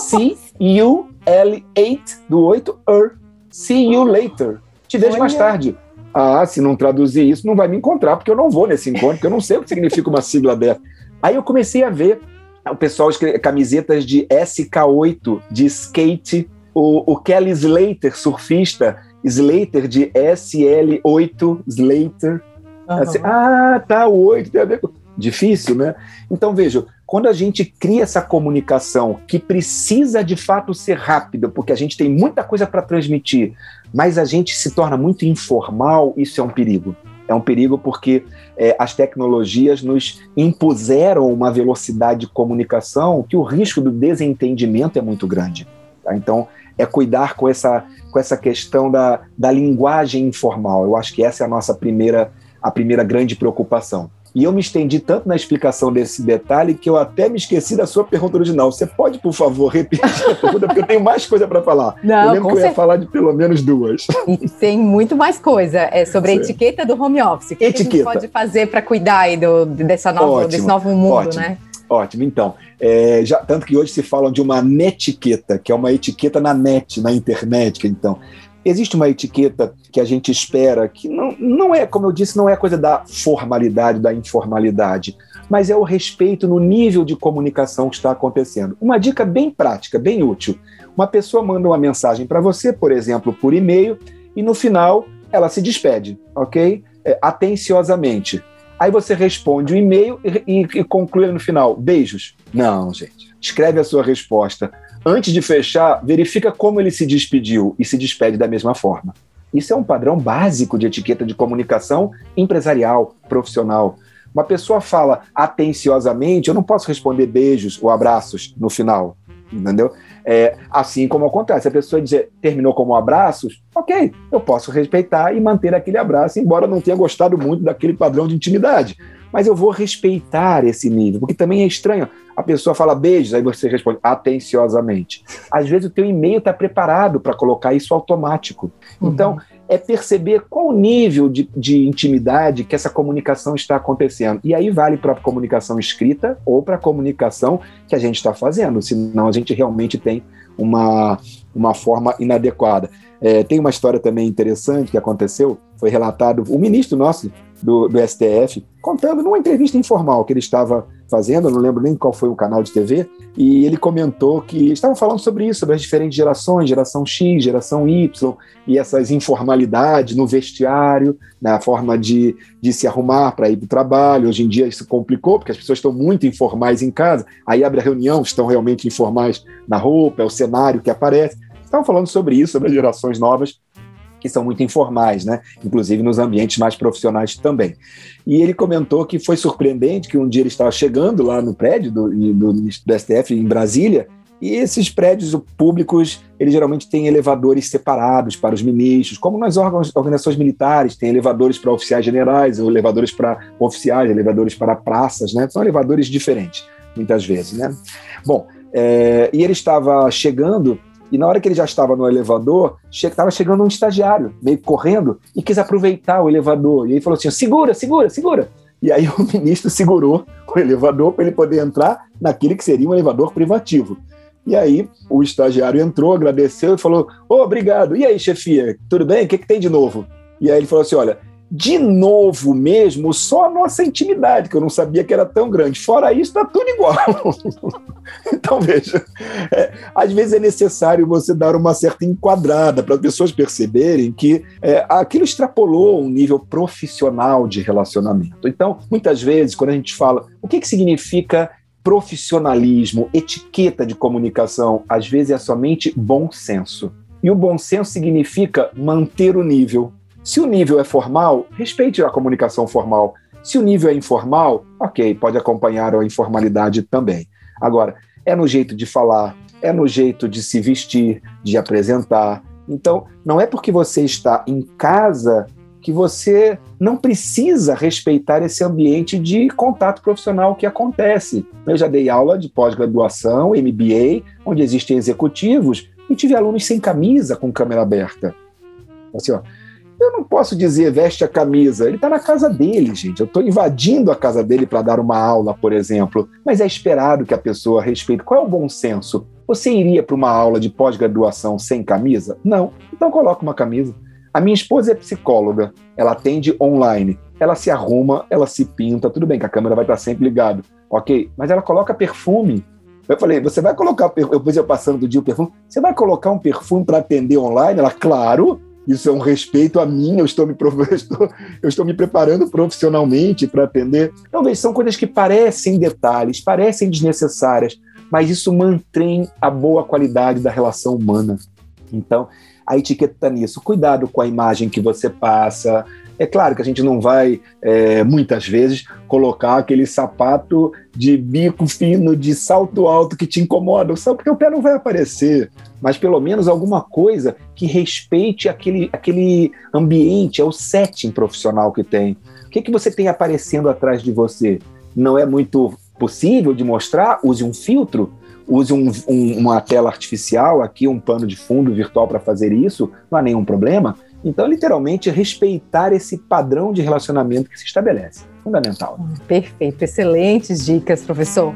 See you L8 do 8 er. See you later. Te vejo mais tarde. Ah, se não traduzir isso, não vai me encontrar, porque eu não vou nesse encontro, porque eu não sei o que significa uma sigla dessa. Aí eu comecei a ver o pessoal escreve camisetas de SK8, de skate, o, o Kelly Slater, surfista, Slater de SL8, Slater. Uhum. Assim, ah, tá, o 8 tem a ver com. Difícil, né? Então, veja, quando a gente cria essa comunicação que precisa de fato ser rápida, porque a gente tem muita coisa para transmitir, mas a gente se torna muito informal, isso é um perigo. É um perigo porque é, as tecnologias nos impuseram uma velocidade de comunicação que o risco do desentendimento é muito grande. Tá? Então, é cuidar com essa, com essa questão da, da linguagem informal. Eu acho que essa é a nossa primeira, a primeira grande preocupação. E eu me estendi tanto na explicação desse detalhe que eu até me esqueci da sua pergunta original. Você pode, por favor, repetir a pergunta, porque eu tenho mais coisa para falar. Não, eu lembro que eu ia falar de pelo menos duas. E tem muito mais coisa. É sobre a etiqueta do home office. O que, etiqueta. que a gente pode fazer para cuidar aí do, dessa nova, ótimo, desse novo mundo, ótimo. né? Ótimo, então. É, já, tanto que hoje se falam de uma netiqueta, que é uma etiqueta na net, na internet. Então, existe uma etiqueta que a gente espera que não, não é, como eu disse, não é coisa da formalidade, da informalidade, mas é o respeito no nível de comunicação que está acontecendo. Uma dica bem prática, bem útil. Uma pessoa manda uma mensagem para você, por exemplo, por e-mail, e no final ela se despede, ok? É, atenciosamente. Aí você responde o e-mail e, e, e conclui no final: beijos. Não, gente. Escreve a sua resposta antes de fechar, verifica como ele se despediu e se despede da mesma forma. Isso é um padrão básico de etiqueta de comunicação empresarial, profissional. Uma pessoa fala atenciosamente, eu não posso responder beijos ou abraços no final, entendeu? É, assim como acontece, a pessoa dizer terminou como abraços, ok, eu posso respeitar e manter aquele abraço, embora não tenha gostado muito daquele padrão de intimidade mas eu vou respeitar esse nível, porque também é estranho. A pessoa fala beijos, aí você responde atenciosamente. Às vezes o teu e-mail está preparado para colocar isso automático. Uhum. Então, é perceber qual o nível de, de intimidade que essa comunicação está acontecendo. E aí vale para a comunicação escrita ou para a comunicação que a gente está fazendo, senão a gente realmente tem uma, uma forma inadequada. É, tem uma história também interessante que aconteceu, foi relatado, o ministro nosso do, do STF, contando numa entrevista informal que ele estava fazendo, não lembro nem qual foi o canal de TV, e ele comentou que estavam falando sobre isso, sobre as diferentes gerações, geração X, geração Y, e essas informalidades no vestiário, na forma de, de se arrumar para ir para o trabalho. Hoje em dia isso complicou, porque as pessoas estão muito informais em casa, aí abre a reunião, estão realmente informais na roupa, é o cenário que aparece. Estavam falando sobre isso, sobre as gerações novas, que são muito informais, né? inclusive nos ambientes mais profissionais também. E ele comentou que foi surpreendente que um dia ele estava chegando lá no prédio do, do, do STF em Brasília e esses prédios públicos, eles geralmente têm elevadores separados para os ministros, como nas organizações militares, tem elevadores para oficiais generais, elevadores para oficiais, elevadores para praças, né? São elevadores diferentes, muitas vezes, né? Bom, é, e ele estava chegando e na hora que ele já estava no elevador, estava chegando um estagiário, meio correndo, e quis aproveitar o elevador. E aí falou assim: segura, segura, segura. E aí o ministro segurou o elevador para ele poder entrar naquele que seria um elevador privativo. E aí o estagiário entrou, agradeceu e falou: oh, obrigado. E aí, chefia, tudo bem? O que, que tem de novo? E aí ele falou assim: olha, de novo mesmo, só a nossa intimidade, que eu não sabia que era tão grande. Fora isso, está tudo igual. então, veja, é, às vezes é necessário você dar uma certa enquadrada para as pessoas perceberem que é, aquilo extrapolou um nível profissional de relacionamento. Então, muitas vezes, quando a gente fala o que, que significa profissionalismo, etiqueta de comunicação, às vezes é somente bom senso. E o bom senso significa manter o nível, se o nível é formal, respeite a comunicação formal. Se o nível é informal, ok, pode acompanhar a informalidade também. Agora, é no jeito de falar, é no jeito de se vestir, de apresentar. Então, não é porque você está em casa que você não precisa respeitar esse ambiente de contato profissional que acontece. Eu já dei aula de pós-graduação, MBA, onde existem executivos, e tive alunos sem camisa com câmera aberta. Assim, ó, eu não posso dizer veste a camisa. Ele está na casa dele, gente. Eu estou invadindo a casa dele para dar uma aula, por exemplo. Mas é esperado que a pessoa respeite. Qual é o bom senso? Você iria para uma aula de pós-graduação sem camisa? Não. Então coloca uma camisa. A minha esposa é psicóloga. Ela atende online. Ela se arruma, ela se pinta. Tudo bem que a câmera vai estar sempre ligada, ok? Mas ela coloca perfume. Eu falei, você vai colocar, eu eu passando do dia o perfume, você vai colocar um perfume para atender online? Ela, claro. Isso é um respeito a mim, eu estou me, eu estou, eu estou me preparando profissionalmente para atender. Talvez são coisas que parecem detalhes, parecem desnecessárias, mas isso mantém a boa qualidade da relação humana. Então, a etiqueta está nisso. Cuidado com a imagem que você passa, é claro que a gente não vai, é, muitas vezes, colocar aquele sapato de bico fino, de salto alto que te incomoda, só porque o pé não vai aparecer. Mas pelo menos alguma coisa que respeite aquele, aquele ambiente, é o setting profissional que tem. O que, que você tem aparecendo atrás de você? Não é muito possível de mostrar? Use um filtro, use um, um, uma tela artificial aqui, um pano de fundo virtual para fazer isso, não há nenhum problema. Então, literalmente, respeitar esse padrão de relacionamento que se estabelece. Fundamental. Perfeito. Excelentes dicas, professor.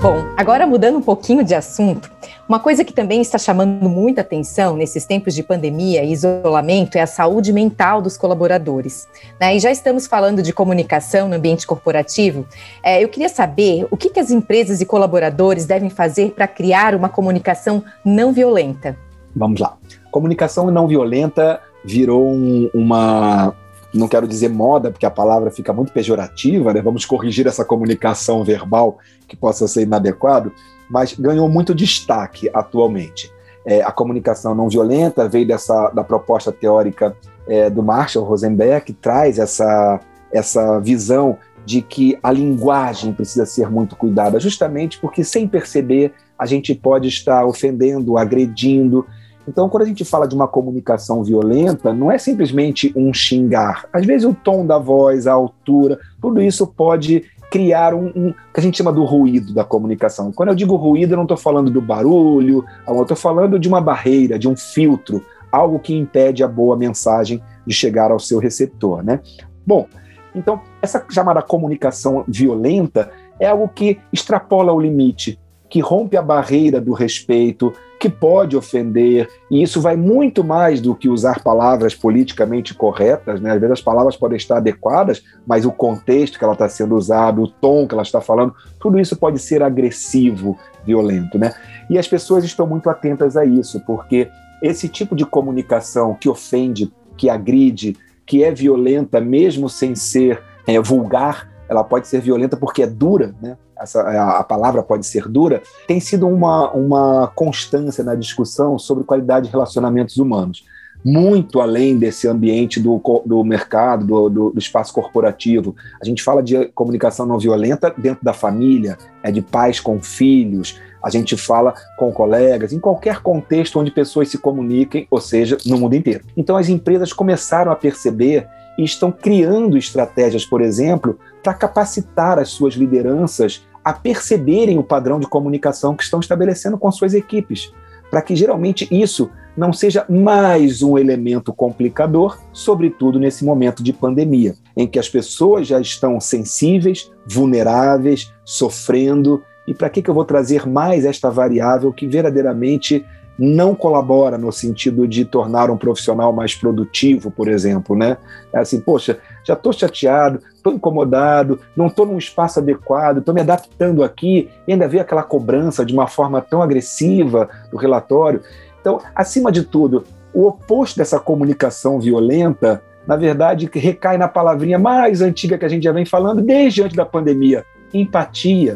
Bom, agora mudando um pouquinho de assunto, uma coisa que também está chamando muita atenção nesses tempos de pandemia e isolamento é a saúde mental dos colaboradores. Né? E já estamos falando de comunicação no ambiente corporativo. É, eu queria saber o que, que as empresas e colaboradores devem fazer para criar uma comunicação não violenta. Vamos lá. Comunicação não violenta virou um, uma, não quero dizer moda, porque a palavra fica muito pejorativa, né? vamos corrigir essa comunicação verbal que possa ser inadequado, mas ganhou muito destaque atualmente. É, a comunicação não violenta veio dessa, da proposta teórica é, do Marshall Rosenberg, que traz essa, essa visão de que a linguagem precisa ser muito cuidada, justamente porque, sem perceber, a gente pode estar ofendendo, agredindo, então, quando a gente fala de uma comunicação violenta, não é simplesmente um xingar. Às vezes, o tom da voz, a altura, tudo isso pode criar um, um, que a gente chama do ruído da comunicação. Quando eu digo ruído, eu não estou falando do barulho, eu estou falando de uma barreira, de um filtro, algo que impede a boa mensagem de chegar ao seu receptor, né? Bom, então essa chamada comunicação violenta é algo que extrapola o limite, que rompe a barreira do respeito, que pode ofender, e isso vai muito mais do que usar palavras politicamente corretas, né? Às vezes as palavras podem estar adequadas, mas o contexto que ela está sendo usada, o tom que ela está falando, tudo isso pode ser agressivo, violento, né? E as pessoas estão muito atentas a isso, porque esse tipo de comunicação que ofende, que agride, que é violenta, mesmo sem ser é, vulgar, ela pode ser violenta porque é dura, né? essa, a palavra pode ser dura, tem sido uma, uma constância na discussão sobre qualidade de relacionamentos humanos. Muito além desse ambiente do, do mercado, do, do, do espaço corporativo. A gente fala de comunicação não violenta dentro da família, é de pais com filhos, a gente fala com colegas, em qualquer contexto onde pessoas se comuniquem, ou seja, no mundo inteiro. Então as empresas começaram a perceber e estão criando estratégias, por exemplo, para capacitar as suas lideranças a perceberem o padrão de comunicação que estão estabelecendo com suas equipes, para que geralmente isso não seja mais um elemento complicador, sobretudo nesse momento de pandemia, em que as pessoas já estão sensíveis, vulneráveis, sofrendo. E para que, que eu vou trazer mais esta variável que verdadeiramente não colabora no sentido de tornar um profissional mais produtivo, por exemplo, né? É assim, poxa, já estou chateado, estou incomodado, não estou num espaço adequado, estou me adaptando aqui, e ainda vê aquela cobrança de uma forma tão agressiva do relatório. Então, acima de tudo, o oposto dessa comunicação violenta, na verdade, recai na palavrinha mais antiga que a gente já vem falando desde antes da pandemia: empatia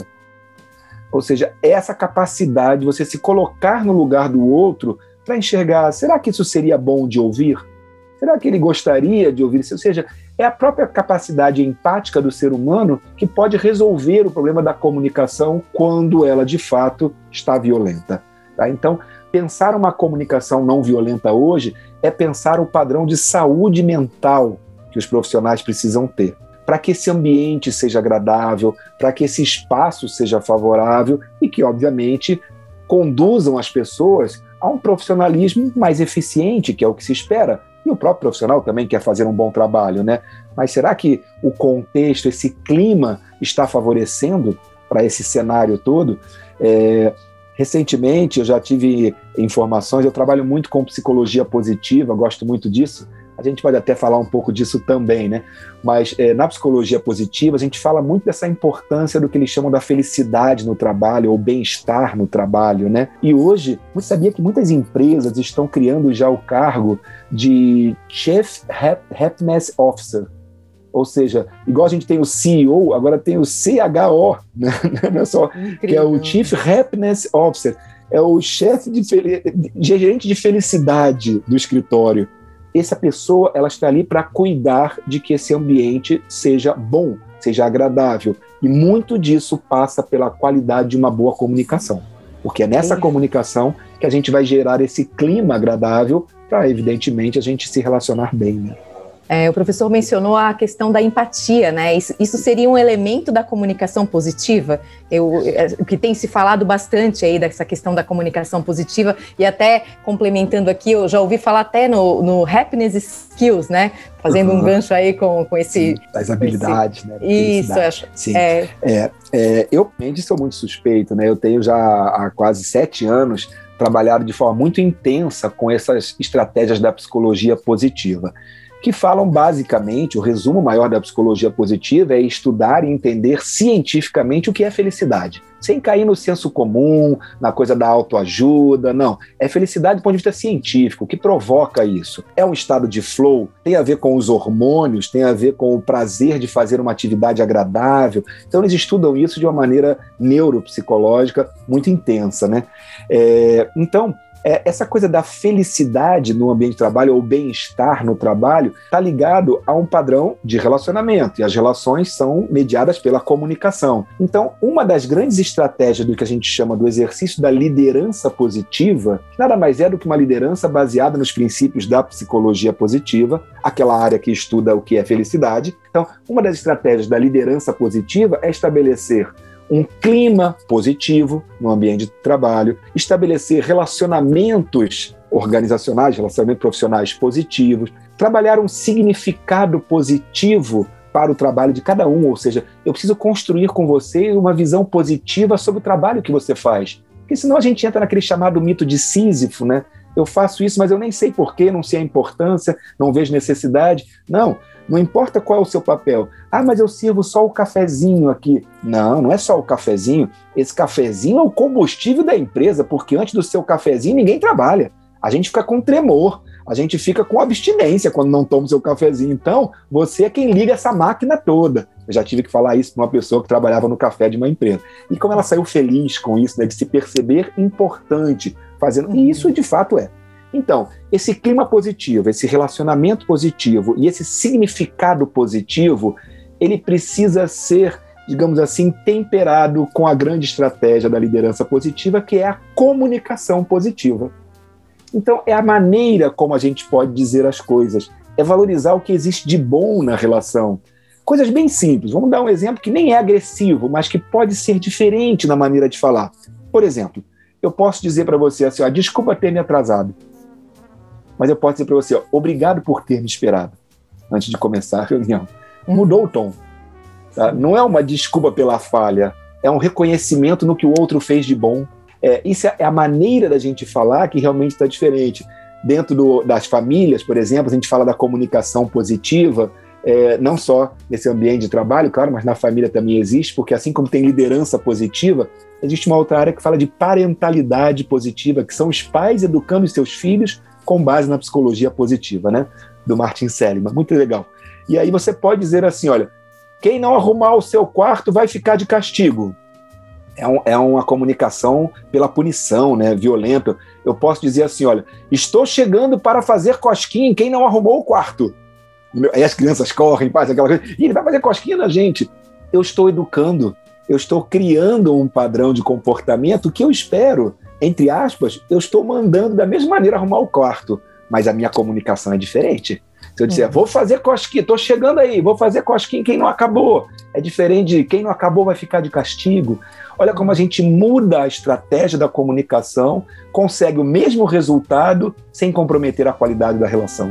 ou seja, essa capacidade de você se colocar no lugar do outro para enxergar, será que isso seria bom de ouvir? Será que ele gostaria de ouvir isso? Ou seja, é a própria capacidade empática do ser humano que pode resolver o problema da comunicação quando ela de fato está violenta. Tá? Então, pensar uma comunicação não violenta hoje é pensar o padrão de saúde mental que os profissionais precisam ter para que esse ambiente seja agradável, para que esse espaço seja favorável e que, obviamente, conduzam as pessoas a um profissionalismo mais eficiente, que é o que se espera. E o próprio profissional também quer fazer um bom trabalho, né? Mas será que o contexto, esse clima está favorecendo para esse cenário todo? É, recentemente eu já tive informações, eu trabalho muito com psicologia positiva, gosto muito disso, a gente pode até falar um pouco disso também, né? Mas é, na psicologia positiva, a gente fala muito dessa importância do que eles chamam da felicidade no trabalho, ou bem-estar no trabalho, né? E hoje, você sabia que muitas empresas estão criando já o cargo de Chief Happiness Officer, ou seja, igual a gente tem o CEO, agora tem o CHO, né? Não é só, que é o Chief Happiness Officer, é o chefe de, de gerente de felicidade do escritório essa pessoa ela está ali para cuidar de que esse ambiente seja bom, seja agradável. E muito disso passa pela qualidade de uma boa comunicação. Porque é nessa Sim. comunicação que a gente vai gerar esse clima agradável para, evidentemente, a gente se relacionar bem. Né? É, o professor mencionou a questão da empatia, né? Isso, isso seria um elemento da comunicação positiva? Eu, é, o que tem se falado bastante aí dessa questão da comunicação positiva, e até complementando aqui, eu já ouvi falar até no, no Happiness Skills, né? Fazendo uhum. um gancho aí com, com esse. Sim, das habilidades, esse... né? Isso, acho. Sim. É... É, é, eu, realmente, sou muito suspeito, né? Eu tenho já há quase sete anos trabalhado de forma muito intensa com essas estratégias da psicologia positiva que falam basicamente, o resumo maior da psicologia positiva é estudar e entender cientificamente o que é felicidade, sem cair no senso comum, na coisa da autoajuda, não. É felicidade do ponto de vista científico, o que provoca isso? É um estado de flow, tem a ver com os hormônios, tem a ver com o prazer de fazer uma atividade agradável. Então eles estudam isso de uma maneira neuropsicológica muito intensa, né? É, então, é, essa coisa da felicidade no ambiente de trabalho ou bem-estar no trabalho está ligado a um padrão de relacionamento e as relações são mediadas pela comunicação. Então, uma das grandes estratégias do que a gente chama do exercício da liderança positiva nada mais é do que uma liderança baseada nos princípios da psicologia positiva, aquela área que estuda o que é felicidade. Então, uma das estratégias da liderança positiva é estabelecer um clima positivo no ambiente de trabalho, estabelecer relacionamentos organizacionais, relacionamentos profissionais positivos, trabalhar um significado positivo para o trabalho de cada um, ou seja, eu preciso construir com você uma visão positiva sobre o trabalho que você faz. Porque senão a gente entra naquele chamado mito de Sísifo, né? Eu faço isso, mas eu nem sei porquê, não sei a importância, não vejo necessidade. Não, não importa qual é o seu papel. Ah, mas eu sirvo só o cafezinho aqui. Não, não é só o cafezinho. Esse cafezinho é o combustível da empresa, porque antes do seu cafezinho ninguém trabalha. A gente fica com tremor, a gente fica com abstinência quando não toma o seu cafezinho. Então, você é quem liga essa máquina toda. Eu já tive que falar isso para uma pessoa que trabalhava no café de uma empresa. E como ela saiu feliz com isso, né, de se perceber importante fazendo. E isso de fato é. Então, esse clima positivo, esse relacionamento positivo e esse significado positivo, ele precisa ser, digamos assim, temperado com a grande estratégia da liderança positiva, que é a comunicação positiva. Então, é a maneira como a gente pode dizer as coisas, é valorizar o que existe de bom na relação. Coisas bem simples. Vamos dar um exemplo que nem é agressivo, mas que pode ser diferente na maneira de falar. Por exemplo, eu posso dizer para você assim: ó, desculpa ter me atrasado mas eu posso dizer para você, ó, obrigado por ter me esperado antes de começar a reunião. Mudou o tom. Tá? Não é uma desculpa pela falha, é um reconhecimento no que o outro fez de bom. É, isso é a maneira da gente falar que realmente está diferente. Dentro do, das famílias, por exemplo, a gente fala da comunicação positiva, é, não só nesse ambiente de trabalho, claro, mas na família também existe, porque assim como tem liderança positiva, existe uma outra área que fala de parentalidade positiva, que são os pais educando os seus filhos com base na psicologia positiva, né? Do Martin Seligman. Muito legal. E aí você pode dizer assim: olha, quem não arrumar o seu quarto vai ficar de castigo. É, um, é uma comunicação pela punição, né? Violenta. Eu posso dizer assim: olha, estou chegando para fazer cosquinha em quem não arrumou o quarto. Aí as crianças correm, fazem aquela coisa, e ele vai fazer cosquinha na gente. Eu estou educando, eu estou criando um padrão de comportamento que eu espero entre aspas, eu estou mandando da mesma maneira arrumar o quarto, mas a minha comunicação é diferente. Se eu disser, uhum. vou fazer cosquinha, estou chegando aí, vou fazer cosquinha quem não acabou. É diferente de quem não acabou vai ficar de castigo. Olha como a gente muda a estratégia da comunicação, consegue o mesmo resultado sem comprometer a qualidade da relação.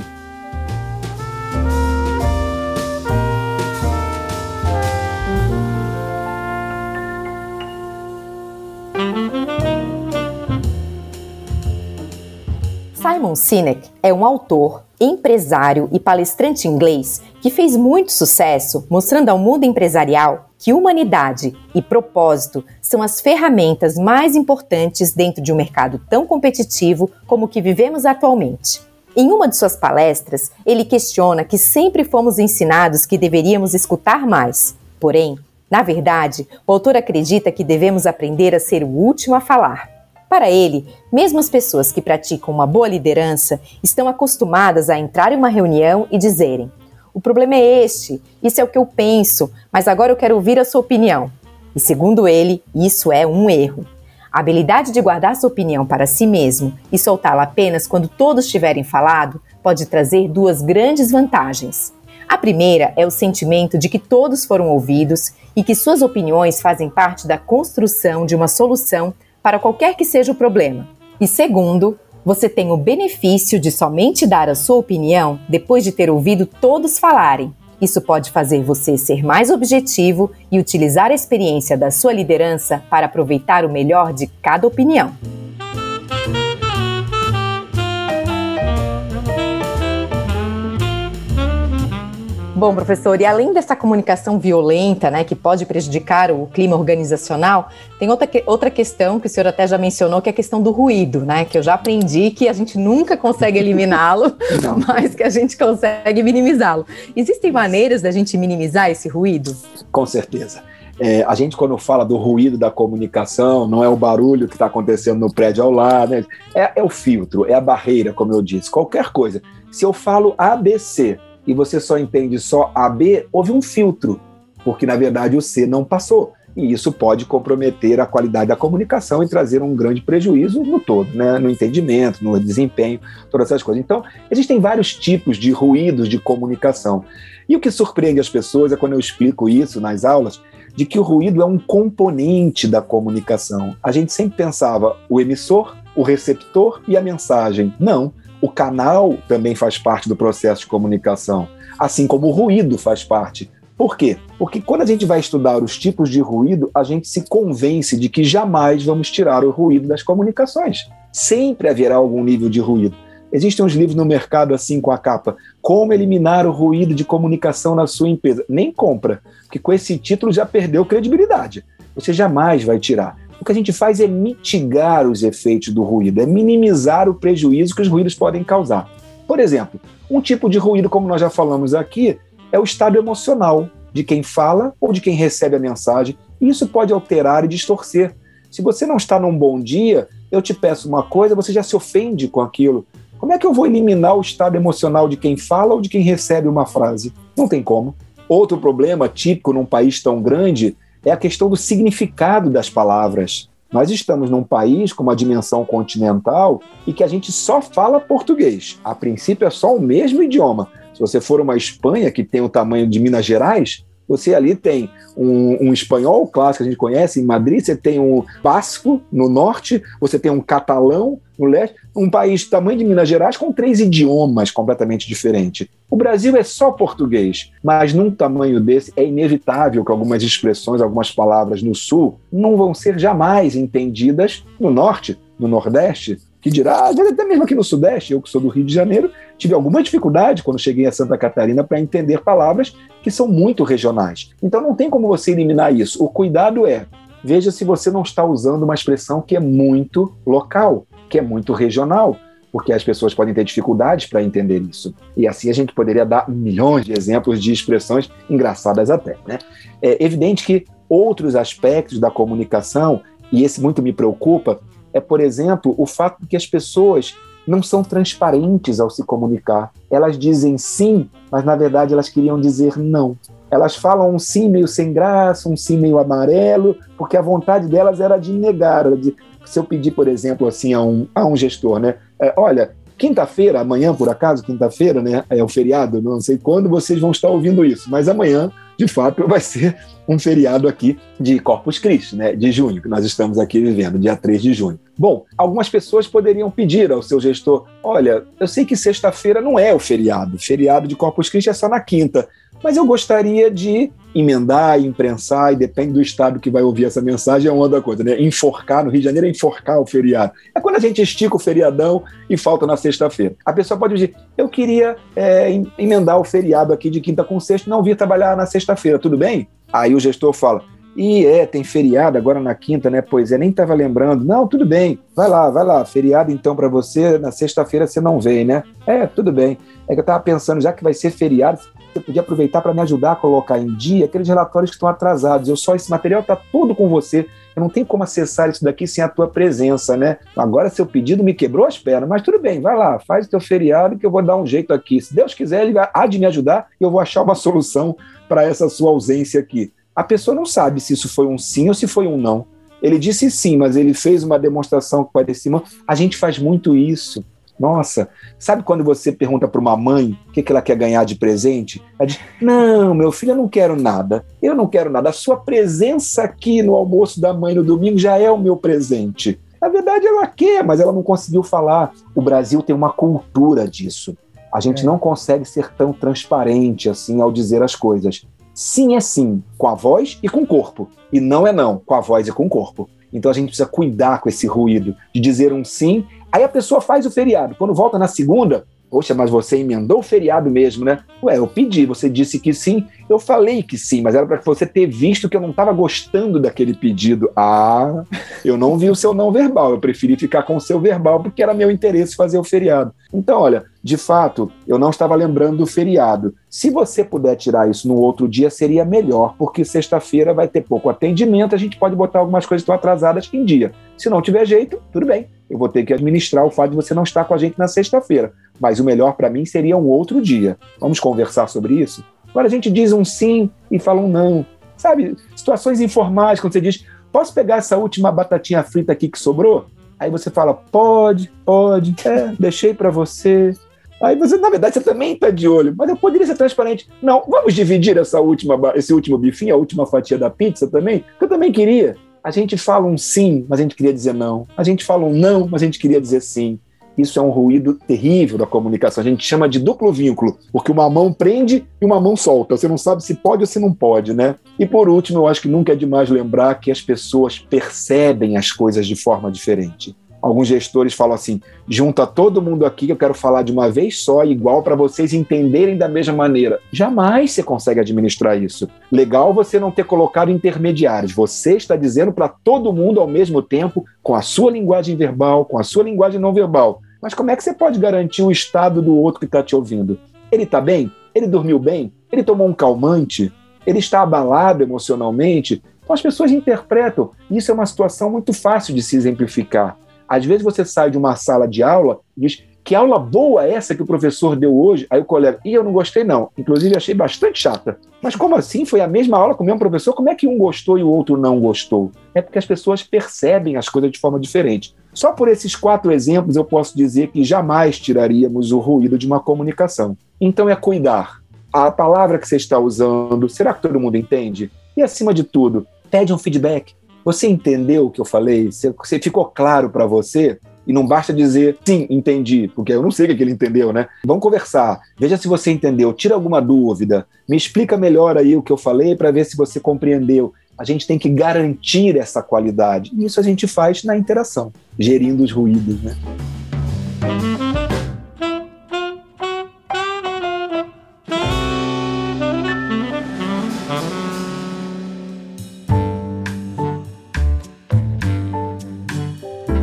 Simon Sinek é um autor, empresário e palestrante inglês que fez muito sucesso mostrando ao mundo empresarial que humanidade e propósito são as ferramentas mais importantes dentro de um mercado tão competitivo como o que vivemos atualmente. Em uma de suas palestras, ele questiona que sempre fomos ensinados que deveríamos escutar mais. Porém, na verdade, o autor acredita que devemos aprender a ser o último a falar. Para ele, mesmo as pessoas que praticam uma boa liderança estão acostumadas a entrar em uma reunião e dizerem: o problema é este, isso é o que eu penso, mas agora eu quero ouvir a sua opinião. E segundo ele, isso é um erro. A habilidade de guardar sua opinião para si mesmo e soltá-la apenas quando todos tiverem falado pode trazer duas grandes vantagens. A primeira é o sentimento de que todos foram ouvidos e que suas opiniões fazem parte da construção de uma solução para qualquer que seja o problema. E segundo, você tem o benefício de somente dar a sua opinião depois de ter ouvido todos falarem. Isso pode fazer você ser mais objetivo e utilizar a experiência da sua liderança para aproveitar o melhor de cada opinião. Bom, professor, e além dessa comunicação violenta, né, que pode prejudicar o clima organizacional, tem outra, que, outra questão que o senhor até já mencionou, que é a questão do ruído, né, que eu já aprendi que a gente nunca consegue eliminá-lo, mas que a gente consegue minimizá-lo. Existem maneiras da gente minimizar esse ruído? Com certeza. É, a gente, quando fala do ruído da comunicação, não é o barulho que está acontecendo no prédio ao lado, né? é, é o filtro, é a barreira, como eu disse. Qualquer coisa. Se eu falo ABC e você só entende só AB, houve um filtro, porque na verdade o C não passou e isso pode comprometer a qualidade da comunicação e trazer um grande prejuízo no todo, né? no entendimento, no desempenho, todas essas coisas. Então, existem vários tipos de ruídos de comunicação. E o que surpreende as pessoas é quando eu explico isso nas aulas, de que o ruído é um componente da comunicação. A gente sempre pensava o emissor, o receptor e a mensagem. Não, o canal também faz parte do processo de comunicação, assim como o ruído faz parte. Por quê? Porque quando a gente vai estudar os tipos de ruído, a gente se convence de que jamais vamos tirar o ruído das comunicações. Sempre haverá algum nível de ruído. Existem uns livros no mercado assim com a capa, Como eliminar o ruído de comunicação na sua empresa. Nem compra, porque com esse título já perdeu credibilidade. Você jamais vai tirar. O que a gente faz é mitigar os efeitos do ruído, é minimizar o prejuízo que os ruídos podem causar. Por exemplo, um tipo de ruído, como nós já falamos aqui, é o estado emocional de quem fala ou de quem recebe a mensagem. E isso pode alterar e distorcer. Se você não está num bom dia, eu te peço uma coisa, você já se ofende com aquilo. Como é que eu vou eliminar o estado emocional de quem fala ou de quem recebe uma frase? Não tem como. Outro problema típico num país tão grande é a questão do significado das palavras. Nós estamos num país com uma dimensão continental e que a gente só fala português. A princípio é só o mesmo idioma, se você for uma Espanha que tem o tamanho de Minas Gerais, você ali tem um, um, espanhol clássico que a gente conhece em Madrid, você tem um basco no norte, você tem um catalão no leste, um país do tamanho de Minas Gerais com três idiomas completamente diferentes. O Brasil é só português, mas num tamanho desse é inevitável que algumas expressões, algumas palavras no sul não vão ser jamais entendidas no norte, no nordeste, que dirá, até mesmo aqui no Sudeste, eu que sou do Rio de Janeiro, tive alguma dificuldade quando cheguei a Santa Catarina para entender palavras que são muito regionais. Então não tem como você eliminar isso. O cuidado é, veja se você não está usando uma expressão que é muito local, que é muito regional, porque as pessoas podem ter dificuldades para entender isso. E assim a gente poderia dar milhões de exemplos de expressões engraçadas até. Né? É evidente que outros aspectos da comunicação, e esse muito me preocupa, é, por exemplo, o fato de que as pessoas não são transparentes ao se comunicar. Elas dizem sim, mas na verdade elas queriam dizer não. Elas falam um sim meio sem graça, um sim meio amarelo, porque a vontade delas era de negar. De, se eu pedir, por exemplo, assim a um, a um gestor, né? É, olha, quinta-feira, amanhã por acaso, quinta-feira, né? É o feriado, não sei quando vocês vão estar ouvindo isso, mas amanhã de fato, vai ser um feriado aqui de Corpus Christi, né, de junho, que nós estamos aqui vivendo, dia 3 de junho. Bom, algumas pessoas poderiam pedir ao seu gestor: olha, eu sei que sexta-feira não é o feriado, feriado de Corpus Christi é só na quinta, mas eu gostaria de emendar, imprensar, e depende do estado que vai ouvir essa mensagem, é uma outra coisa, né? Enforcar, no Rio de Janeiro é enforcar o feriado. É quando a gente estica o feriadão e falta na sexta-feira. A pessoa pode dizer, eu queria é, emendar o feriado aqui de quinta com sexta, não vir trabalhar na sexta-feira, tudo bem? Aí o gestor fala, e é, tem feriado agora na quinta, né? Pois é, nem estava lembrando. Não, tudo bem, vai lá, vai lá. Feriado então para você, na sexta-feira você não vem, né? É, tudo bem. É que eu estava pensando, já que vai ser feriado, você podia aproveitar para me ajudar a colocar em dia aqueles relatórios que estão atrasados. Eu só, esse material está tudo com você. Eu não tenho como acessar isso daqui sem a tua presença, né? Agora seu pedido me quebrou as pernas, mas tudo bem, vai lá, faz o teu feriado que eu vou dar um jeito aqui. Se Deus quiser, ele há de me ajudar e eu vou achar uma solução para essa sua ausência aqui a pessoa não sabe se isso foi um sim ou se foi um não. Ele disse sim, mas ele fez uma demonstração que parecia. A gente faz muito isso. Nossa, sabe quando você pergunta para uma mãe o que, que ela quer ganhar de presente? Ela diz: Não, meu filho, eu não quero nada. Eu não quero nada. A sua presença aqui no almoço da mãe no domingo já é o meu presente. Na verdade, ela quer, mas ela não conseguiu falar. O Brasil tem uma cultura disso. A gente é. não consegue ser tão transparente assim ao dizer as coisas. Sim é sim, com a voz e com o corpo. E não é não, com a voz e com o corpo. Então a gente precisa cuidar com esse ruído de dizer um sim. Aí a pessoa faz o feriado. Quando volta na segunda, Poxa, mas você emendou o feriado mesmo, né? Ué, eu pedi, você disse que sim, eu falei que sim, mas era para você ter visto que eu não estava gostando daquele pedido. Ah, eu não vi o seu não verbal, eu preferi ficar com o seu verbal porque era meu interesse fazer o feriado. Então, olha, de fato, eu não estava lembrando do feriado. Se você puder tirar isso no outro dia, seria melhor, porque sexta-feira vai ter pouco atendimento, a gente pode botar algumas coisas que estão atrasadas em dia. Se não tiver jeito, tudo bem. Eu vou ter que administrar o fato de você não estar com a gente na sexta-feira. Mas o melhor para mim seria um outro dia. Vamos conversar sobre isso? Agora a gente diz um sim e fala um não. Sabe, situações informais, quando você diz, posso pegar essa última batatinha frita aqui que sobrou? Aí você fala, pode, pode, é, deixei para você. Aí você, na verdade, você também está de olho, mas eu poderia ser transparente. Não, vamos dividir essa última, esse último bifinho, a última fatia da pizza também, que eu também queria. A gente fala um sim, mas a gente queria dizer não. A gente fala um não, mas a gente queria dizer sim. Isso é um ruído terrível da comunicação. A gente chama de duplo vínculo, porque uma mão prende e uma mão solta. Você não sabe se pode ou se não pode, né? E por último, eu acho que nunca é demais lembrar que as pessoas percebem as coisas de forma diferente alguns gestores falam assim: junta todo mundo aqui eu quero falar de uma vez só, igual para vocês entenderem da mesma maneira. Jamais você consegue administrar isso. Legal você não ter colocado intermediários. Você está dizendo para todo mundo ao mesmo tempo, com a sua linguagem verbal, com a sua linguagem não verbal. Mas como é que você pode garantir o estado do outro que está te ouvindo? Ele está bem? Ele dormiu bem? Ele tomou um calmante? Ele está abalado emocionalmente? Então as pessoas interpretam. Isso é uma situação muito fácil de se exemplificar. Às vezes você sai de uma sala de aula e diz que aula boa é essa que o professor deu hoje? Aí o colega, e eu não gostei não. Inclusive achei bastante chata. Mas como assim? Foi a mesma aula com o mesmo professor? Como é que um gostou e o outro não gostou? É porque as pessoas percebem as coisas de forma diferente. Só por esses quatro exemplos eu posso dizer que jamais tiraríamos o ruído de uma comunicação. Então é cuidar. A palavra que você está usando, será que todo mundo entende? E acima de tudo, pede um feedback. Você entendeu o que eu falei? Você ficou claro para você? E não basta dizer sim, entendi, porque eu não sei o que ele entendeu, né? Vamos conversar. Veja se você entendeu, tira alguma dúvida, me explica melhor aí o que eu falei para ver se você compreendeu. A gente tem que garantir essa qualidade. E isso a gente faz na interação, gerindo os ruídos, né?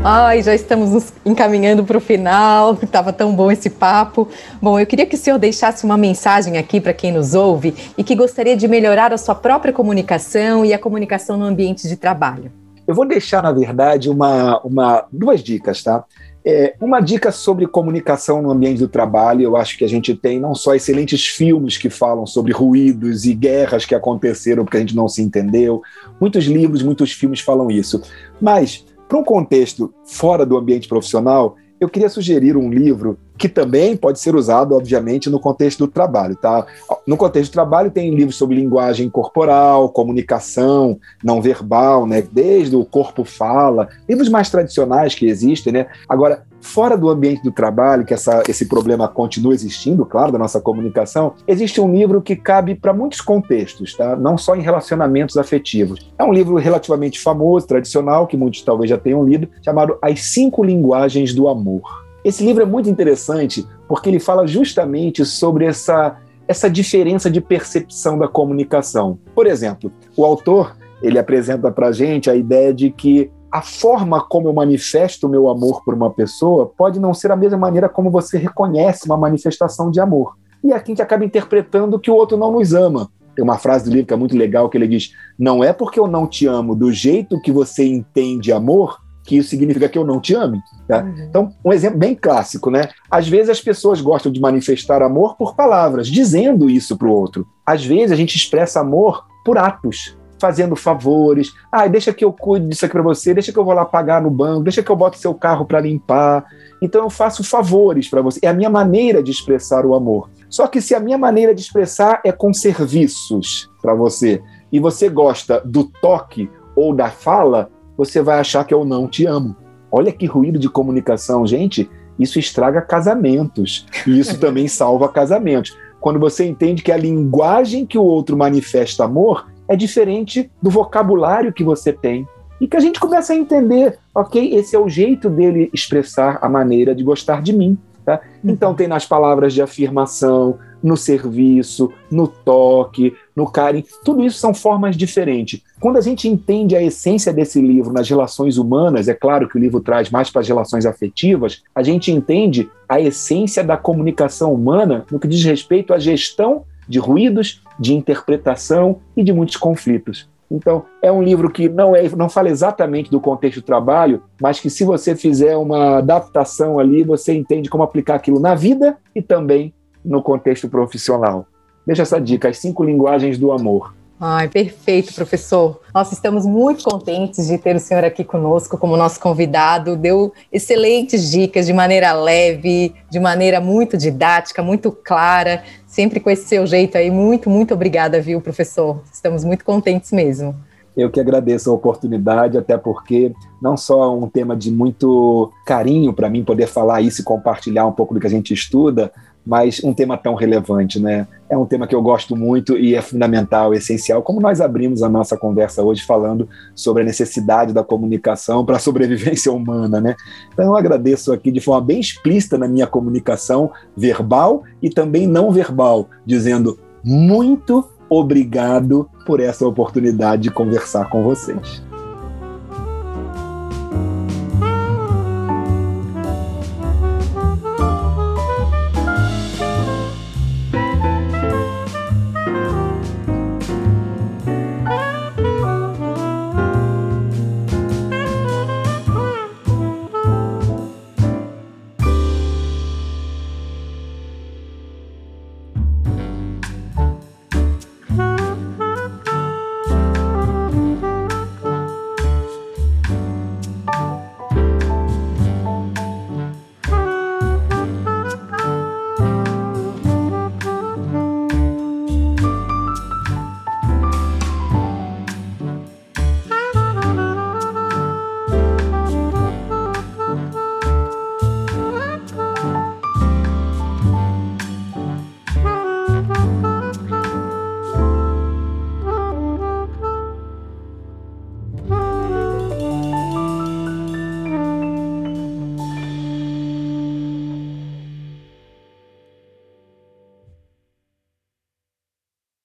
Ai, já estamos nos encaminhando para o final, estava tão bom esse papo. Bom, eu queria que o senhor deixasse uma mensagem aqui para quem nos ouve e que gostaria de melhorar a sua própria comunicação e a comunicação no ambiente de trabalho. Eu vou deixar, na verdade, uma, uma, duas dicas, tá? É, uma dica sobre comunicação no ambiente do trabalho, eu acho que a gente tem não só excelentes filmes que falam sobre ruídos e guerras que aconteceram porque a gente não se entendeu, muitos livros, muitos filmes falam isso, mas para um contexto fora do ambiente profissional, eu queria sugerir um livro que também pode ser usado, obviamente, no contexto do trabalho. Tá? No contexto do trabalho, tem livros sobre linguagem corporal, comunicação não verbal, né? desde o corpo fala, livros mais tradicionais que existem. Né? Agora, fora do ambiente do trabalho, que essa, esse problema continua existindo, claro, da nossa comunicação, existe um livro que cabe para muitos contextos, tá? não só em relacionamentos afetivos. É um livro relativamente famoso, tradicional, que muitos talvez já tenham lido, chamado As Cinco Linguagens do Amor. Esse livro é muito interessante porque ele fala justamente sobre essa, essa diferença de percepção da comunicação. Por exemplo, o autor ele apresenta para a gente a ideia de que a forma como eu manifesto o meu amor por uma pessoa pode não ser a mesma maneira como você reconhece uma manifestação de amor. E aqui a gente acaba interpretando que o outro não nos ama. Tem uma frase do livro que é muito legal que ele diz: Não é porque eu não te amo do jeito que você entende amor que isso significa que eu não te ame. Tá? Uhum. Então, um exemplo bem clássico, né? Às vezes as pessoas gostam de manifestar amor por palavras, dizendo isso para o outro. Às vezes a gente expressa amor por atos, fazendo favores. Ah, deixa que eu cuide disso aqui para você, deixa que eu vou lá pagar no banco, deixa que eu bote seu carro para limpar. Então eu faço favores para você. É a minha maneira de expressar o amor. Só que se a minha maneira de expressar é com serviços para você e você gosta do toque ou da fala, você vai achar que eu não te amo. Olha que ruído de comunicação, gente. Isso estraga casamentos. E isso também salva casamentos. Quando você entende que a linguagem que o outro manifesta amor é diferente do vocabulário que você tem. E que a gente começa a entender, ok, esse é o jeito dele expressar a maneira de gostar de mim. Tá? Então tem nas palavras de afirmação, no serviço, no toque, no carinho. Tudo isso são formas diferentes. Quando a gente entende a essência desse livro nas relações humanas, é claro que o livro traz mais para as relações afetivas, a gente entende a essência da comunicação humana no que diz respeito à gestão de ruídos, de interpretação e de muitos conflitos. Então, é um livro que não, é, não fala exatamente do contexto do trabalho, mas que se você fizer uma adaptação ali, você entende como aplicar aquilo na vida e também no contexto profissional. Deixa essa dica, as cinco linguagens do amor. Ai, perfeito, professor. Nós estamos muito contentes de ter o senhor aqui conosco como nosso convidado. Deu excelentes dicas de maneira leve, de maneira muito didática, muito clara, sempre com esse seu jeito aí. Muito, muito obrigada, viu, professor? Estamos muito contentes mesmo. Eu que agradeço a oportunidade, até porque não só um tema de muito carinho para mim poder falar isso e compartilhar um pouco do que a gente estuda, mas um tema tão relevante, né? É um tema que eu gosto muito e é fundamental, essencial, como nós abrimos a nossa conversa hoje falando sobre a necessidade da comunicação para a sobrevivência humana, né? Então eu agradeço aqui de forma bem explícita na minha comunicação verbal e também não verbal, dizendo muito obrigado por essa oportunidade de conversar com vocês.